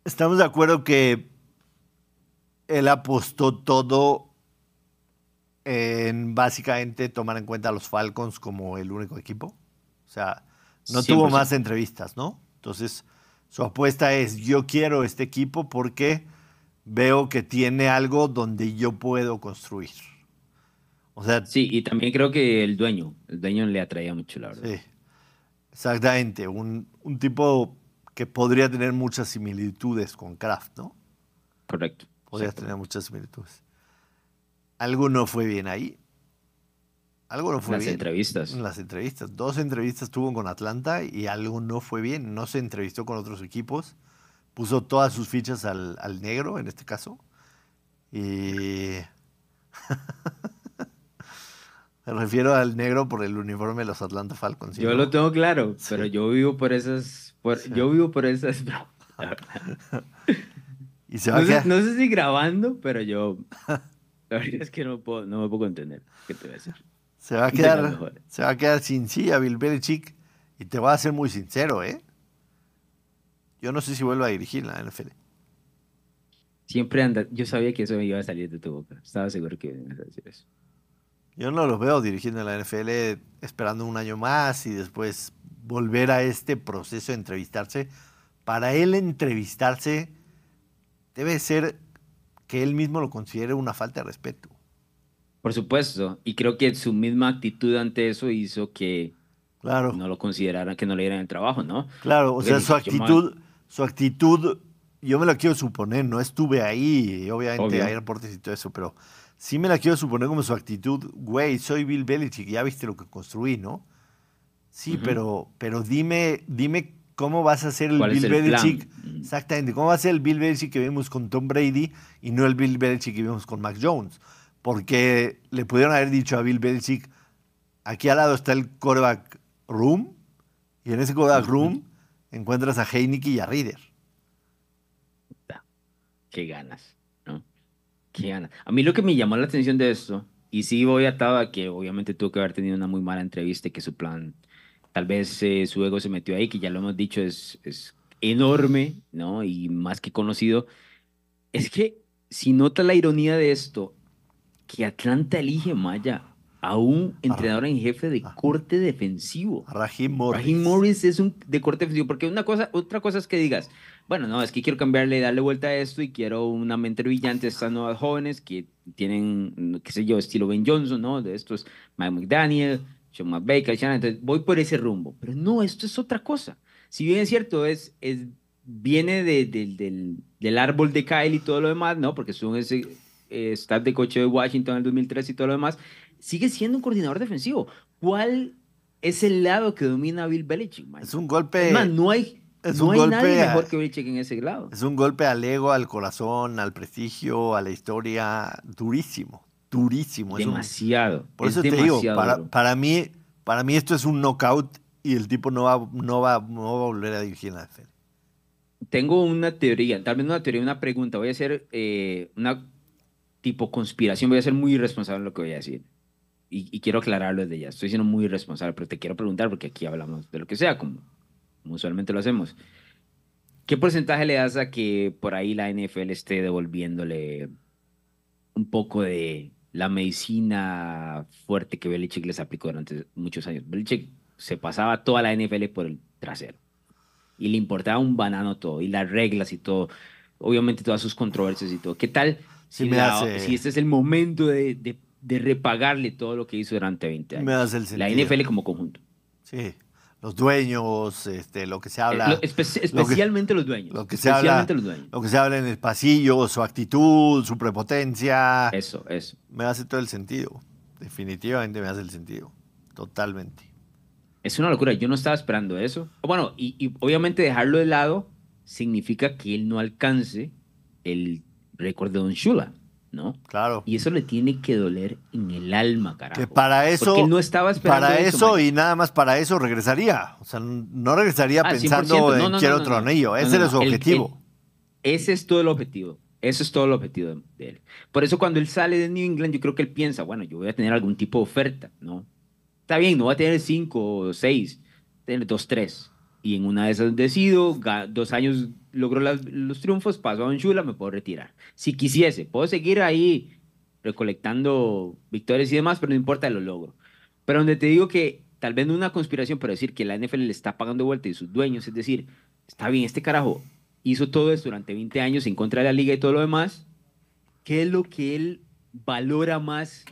estamos de acuerdo que él apostó todo en básicamente tomar en cuenta a los Falcons como el único equipo. O sea, no tuvo 100%. más entrevistas, ¿no? Entonces, su apuesta es, yo quiero este equipo porque veo que tiene algo donde yo puedo construir. O sea, Sí, y también creo que el dueño, el dueño le atraía mucho, la verdad. Sí, exactamente. Un, un tipo que podría tener muchas similitudes con Kraft, ¿no? Correcto. Podría tener muchas similitudes. Algo no fue bien ahí. Algo no fue Las bien. entrevistas. En las entrevistas. Dos entrevistas tuvo con Atlanta y algo no fue bien. No se entrevistó con otros equipos. Puso todas sus fichas al, al negro, en este caso. Y. <laughs> Me refiero al negro por el uniforme de los Atlanta Falcons. ¿sí, Yo no? lo tengo claro, Sí. pero yo vivo por esas, por, Sí. yo vivo por esas. <laughs> Y se va No sé, no sé si grabando, pero yo, <laughs> la verdad es que no, puedo, no me puedo contener. ¿Qué te voy a decir? Se va a quedar, se va a quedar sin silla Bill Belichick. Y te voy a ser muy sincero, ¿eh? Yo no sé si vuelvo a dirigir la NFL. Siempre anda. Yo sabía que eso me iba a salir de tu boca. Estaba seguro que ibas a decir eso. Yo no los veo dirigiendo en la NFL esperando un año más y después volver a este proceso de entrevistarse. Para él entrevistarse debe ser que él mismo lo considere una falta de respeto. Por supuesto, y creo que su misma actitud ante eso hizo que Claro, no lo consideraran, que no le dieran el trabajo, ¿no? claro. O Porque sea, su me- actitud, su actitud, yo me la quiero suponer, no estuve ahí, obviamente Obvio. hay reportes y todo eso, pero sí me la quiero suponer como su actitud, güey, soy Bill Belichick, ya viste lo que construí, ¿no? Sí, pero, pero dime, dime cómo vas a ser el ¿Cuál es Bill? Belichick. Mm. Exactamente, ¿cómo va a ser el Bill Belichick que vimos con Tom Brady y no el Bill Belichick que vimos con Mac Jones? Porque le pudieron haber dicho a Bill Belichick, aquí al lado está el quarterback room, y en ese quarterback room encuentras a Heineken y a Reader. Qué ganas, ¿no? Qué ganas. A mí lo que me llamó la atención de esto, y sí voy atado a que obviamente tuvo que haber tenido una muy mala entrevista y que su plan, tal vez eh, su ego se metió ahí, que ya lo hemos dicho, es, es enorme, ¿no? Y más que conocido. Es que si nota la ironía de esto, que Atlanta elige Maya a un entrenador en jefe de corte defensivo. Raheem Morris. Raheem Morris es un de corte defensivo, porque una cosa, otra cosa es que digas, bueno, no, es que quiero cambiarle, darle vuelta a esto y quiero una mente brillante a estas nuevas jóvenes que tienen, qué sé yo, estilo Ben Johnson, ¿no? De estos, Mike McDaniel, Sean McBaker, Shannon, entonces voy por ese rumbo. Pero no, esto es otra cosa. Si bien es cierto, es, es, viene de- de- del, del árbol de Kyle y todo lo demás, ¿no? Porque son ese eh, staff de coche de Washington en el 2003 y todo lo demás, sigue siendo un coordinador defensivo. ¿Cuál es el lado que domina Bill Belichick? man? Es un golpe. No hay, es no un hay golpe nadie a- mejor que Belichick en ese lado. Es un golpe al ego, al corazón, al prestigio, a la historia, durísimo, durísimo. Es un- Demasiado. por es eso te digo, demasiado para, para mí, para mí esto es un knockout y el tipo no va, no va, no va a volver a dirigir en la NFL. Tengo una teoría, tal vez una teoría, una pregunta. Voy a hacer eh, una tipo conspiración, voy a ser muy irresponsable en lo que voy a decir. Y, y quiero aclararlo desde ya. Estoy siendo muy irresponsable, pero te quiero preguntar porque aquí hablamos de lo que sea, como, como usualmente lo hacemos. ¿Qué porcentaje le das a que por ahí la NFL esté devolviéndole un poco de la medicina fuerte que Belichick les aplicó durante muchos años? Belichick se pasaba toda la NFL por el trasero y le importaba un banano todo, y las reglas y todo, obviamente todas sus controversias y todo. ¿Qué tal Sí si, me la- hace- si este es el momento de, de de repagarle todo lo que hizo durante 20 años. Me das el La. NFL como conjunto. Sí. Los dueños, este, lo que se habla. Eh, lo- espe- especialmente los dueños. Lo que se habla. especialmente los dueños. Lo que se habla en el pasillo, su actitud, su prepotencia. Eso, eso. Me hace todo el sentido. Definitivamente me hace el sentido. Totalmente. Es una locura. Yo no estaba esperando eso. Bueno, y, y obviamente dejarlo de lado significa que él no alcance el récord de Don Shula, ¿no? Claro. Y eso le tiene que doler en el alma, carajo. Que para eso. Porque él no estaba esperando Para eso, y nada más para eso regresaría. O sea, no regresaría Ah, 100%. pensando en No, no, quiero no, otro anillo. Ese era su objetivo. el- ese es todo el objetivo. Eso es todo el objetivo de, de él. Por eso cuando él sale de New England, yo creo que él piensa, bueno, yo voy a tener algún tipo de oferta, ¿no? Está bien, no voy a tener cinco o seis, tener dos, tres. Y en una de esas decido, dos años logró las- los triunfos, paso a Don Shula, me puedo retirar. Si quisiese, puedo seguir ahí recolectando victorias y demás, pero no importa, lo logro. Pero donde te digo que tal vez no una conspiración, pero decir que la NFL le está pagando vuelta y sus dueños, es decir, está bien, este carajo hizo todo esto durante 20 años en contra de la liga y todo lo demás, ¿qué es lo que él valora más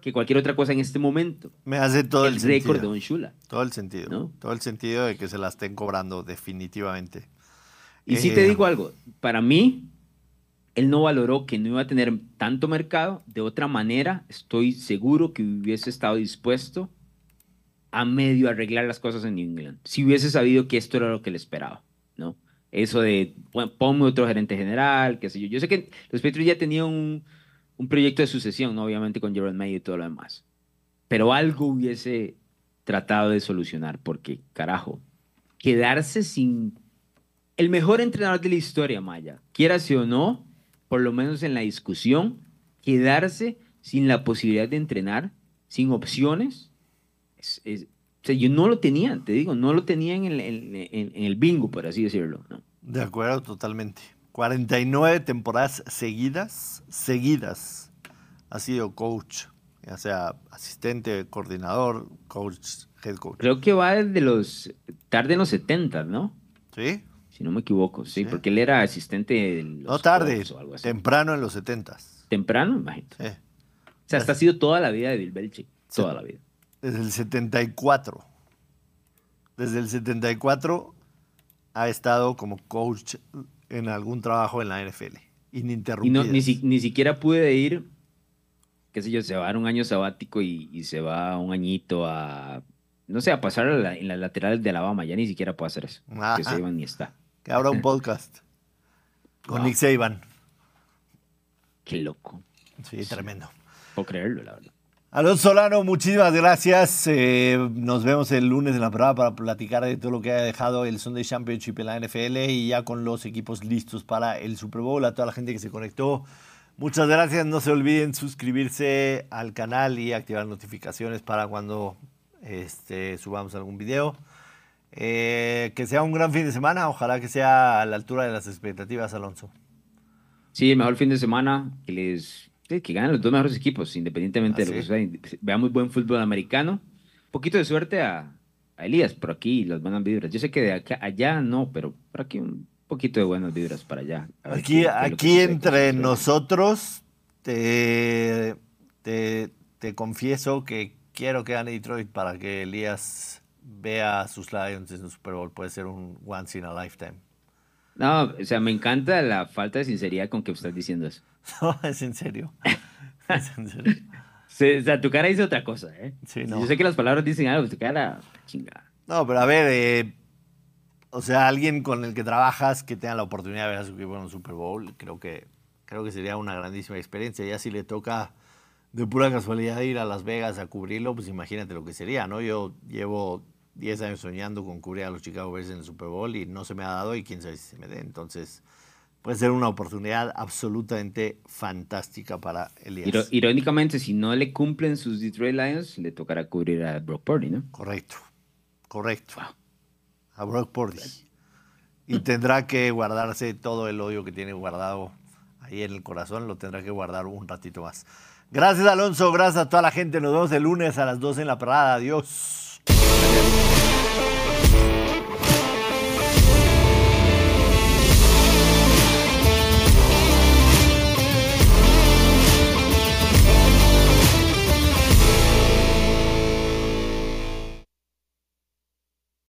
que cualquier otra cosa en este momento? Me hace todo el, el récord de sentido. Don Shula. Todo el sentido. ¿No? Todo el sentido de que se la estén cobrando, definitivamente. Y si te Eh, digo algo, para mí, él no valoró que no iba a tener tanto mercado. De otra manera, estoy seguro que hubiese estado dispuesto a medio arreglar las cosas en New England. Si hubiese sabido que esto era lo que le esperaba, ¿no? Eso de, bueno, ponme otro gerente general, qué sé yo. Yo sé que los Patriots ya tenían un, un proyecto de sucesión, ¿no? obviamente con Gerald May y todo lo demás. Pero algo hubiese tratado de solucionar, porque, carajo, quedarse sin el mejor entrenador de la historia, Maya, quiera sí o no, por lo menos en la discusión, quedarse sin la posibilidad de entrenar, sin opciones, es- es- o sea, yo no lo tenía, te digo, no lo tenía en el, en- en- en el bingo, por así decirlo. ¿no? De acuerdo, totalmente. 49 temporadas seguidas, seguidas, ha sido coach, ya sea asistente, coordinador, coach, head coach. Creo que va desde los, tarde en los 70, ¿no? ¿Sí? Si no me equivoco, sí, Sí. porque él era asistente de los No tarde, o algo así. temprano en los 70s. Temprano, imagínate. O sea, hasta ha sido toda la vida de Bill Belichick, toda la vida. Desde el 74. Desde el 74 ha estado como coach en algún trabajo en la NFL. Y Ininterrumpido. no, ni, si- ni siquiera pude ir, qué sé yo, se va a dar un año sabático y, y se va un añito a, no sé, a pasar a la- en las laterales de Alabama. Ya ni siquiera puede hacer eso. Ajá. Que Saban ni está. Que habrá un podcast con Wow. Nick Saban. Qué loco. Sí, tremendo. Puedo creerlo, la verdad. Alonso Solano, muchísimas gracias. Eh, nos vemos el lunes en la prueba para platicar de todo lo que ha dejado el Sunday Championship en la NFL y ya con los equipos listos para el Super Bowl. A toda la gente que se conectó, muchas gracias. No se olviden suscribirse al canal y activar notificaciones para cuando este, subamos algún video. Eh, que sea un gran fin de semana. Ojalá que sea a la altura de las expectativas, Alonso. Sí, el mejor fin de semana, que les que ganen los dos mejores equipos, independientemente Ah, de lo que sí. suceda. Veamos buen fútbol americano. Un poquito de suerte a, a Elías por aquí, las buenas vibras. Yo sé que de acá allá no, pero por aquí un poquito de buenas vibras para allá. Aquí, qué- qué que aquí con entre nosotros, te, te, te confieso que quiero que gane Detroit para que Elías vea a sus Lions en el Super Bowl. Puede ser un once in a lifetime. No, o sea, me encanta la falta de sinceridad con que estás diciendo eso. <laughs> No, es en serio. <laughs> Es en serio. Sí, o sea, tu cara dice otra cosa, ¿eh? Sí, no. Yo sé que las palabras dicen algo, pero tu cara, chingada. No, pero a ver, eh, o sea, alguien con el que trabajas que tenga la oportunidad de ver a su equipo en un Super Bowl, creo que, creo que sería una grandísima experiencia. Ya si le toca de pura casualidad ir a Las Vegas a cubrirlo, pues imagínate lo que sería, ¿no? Yo llevo 10 años soñando con cubrir a los Chicago Bears en el Super Bowl y no se me ha dado y quién sabe si se me dé. Entonces, puede ser una oportunidad absolutamente fantástica para Elías. Iro- irónicamente, si no le cumplen sus Detroit Lions, le tocará cubrir a Brock Purdy, ¿no? Correcto, correcto. A Brock Purdy. Y tendrá que guardarse todo el odio que tiene guardado ahí en el corazón, lo tendrá que guardar un ratito más. Gracias Alonso, gracias a toda la gente. Nos vemos el lunes a las 12 en la parada. Adiós. Thank you.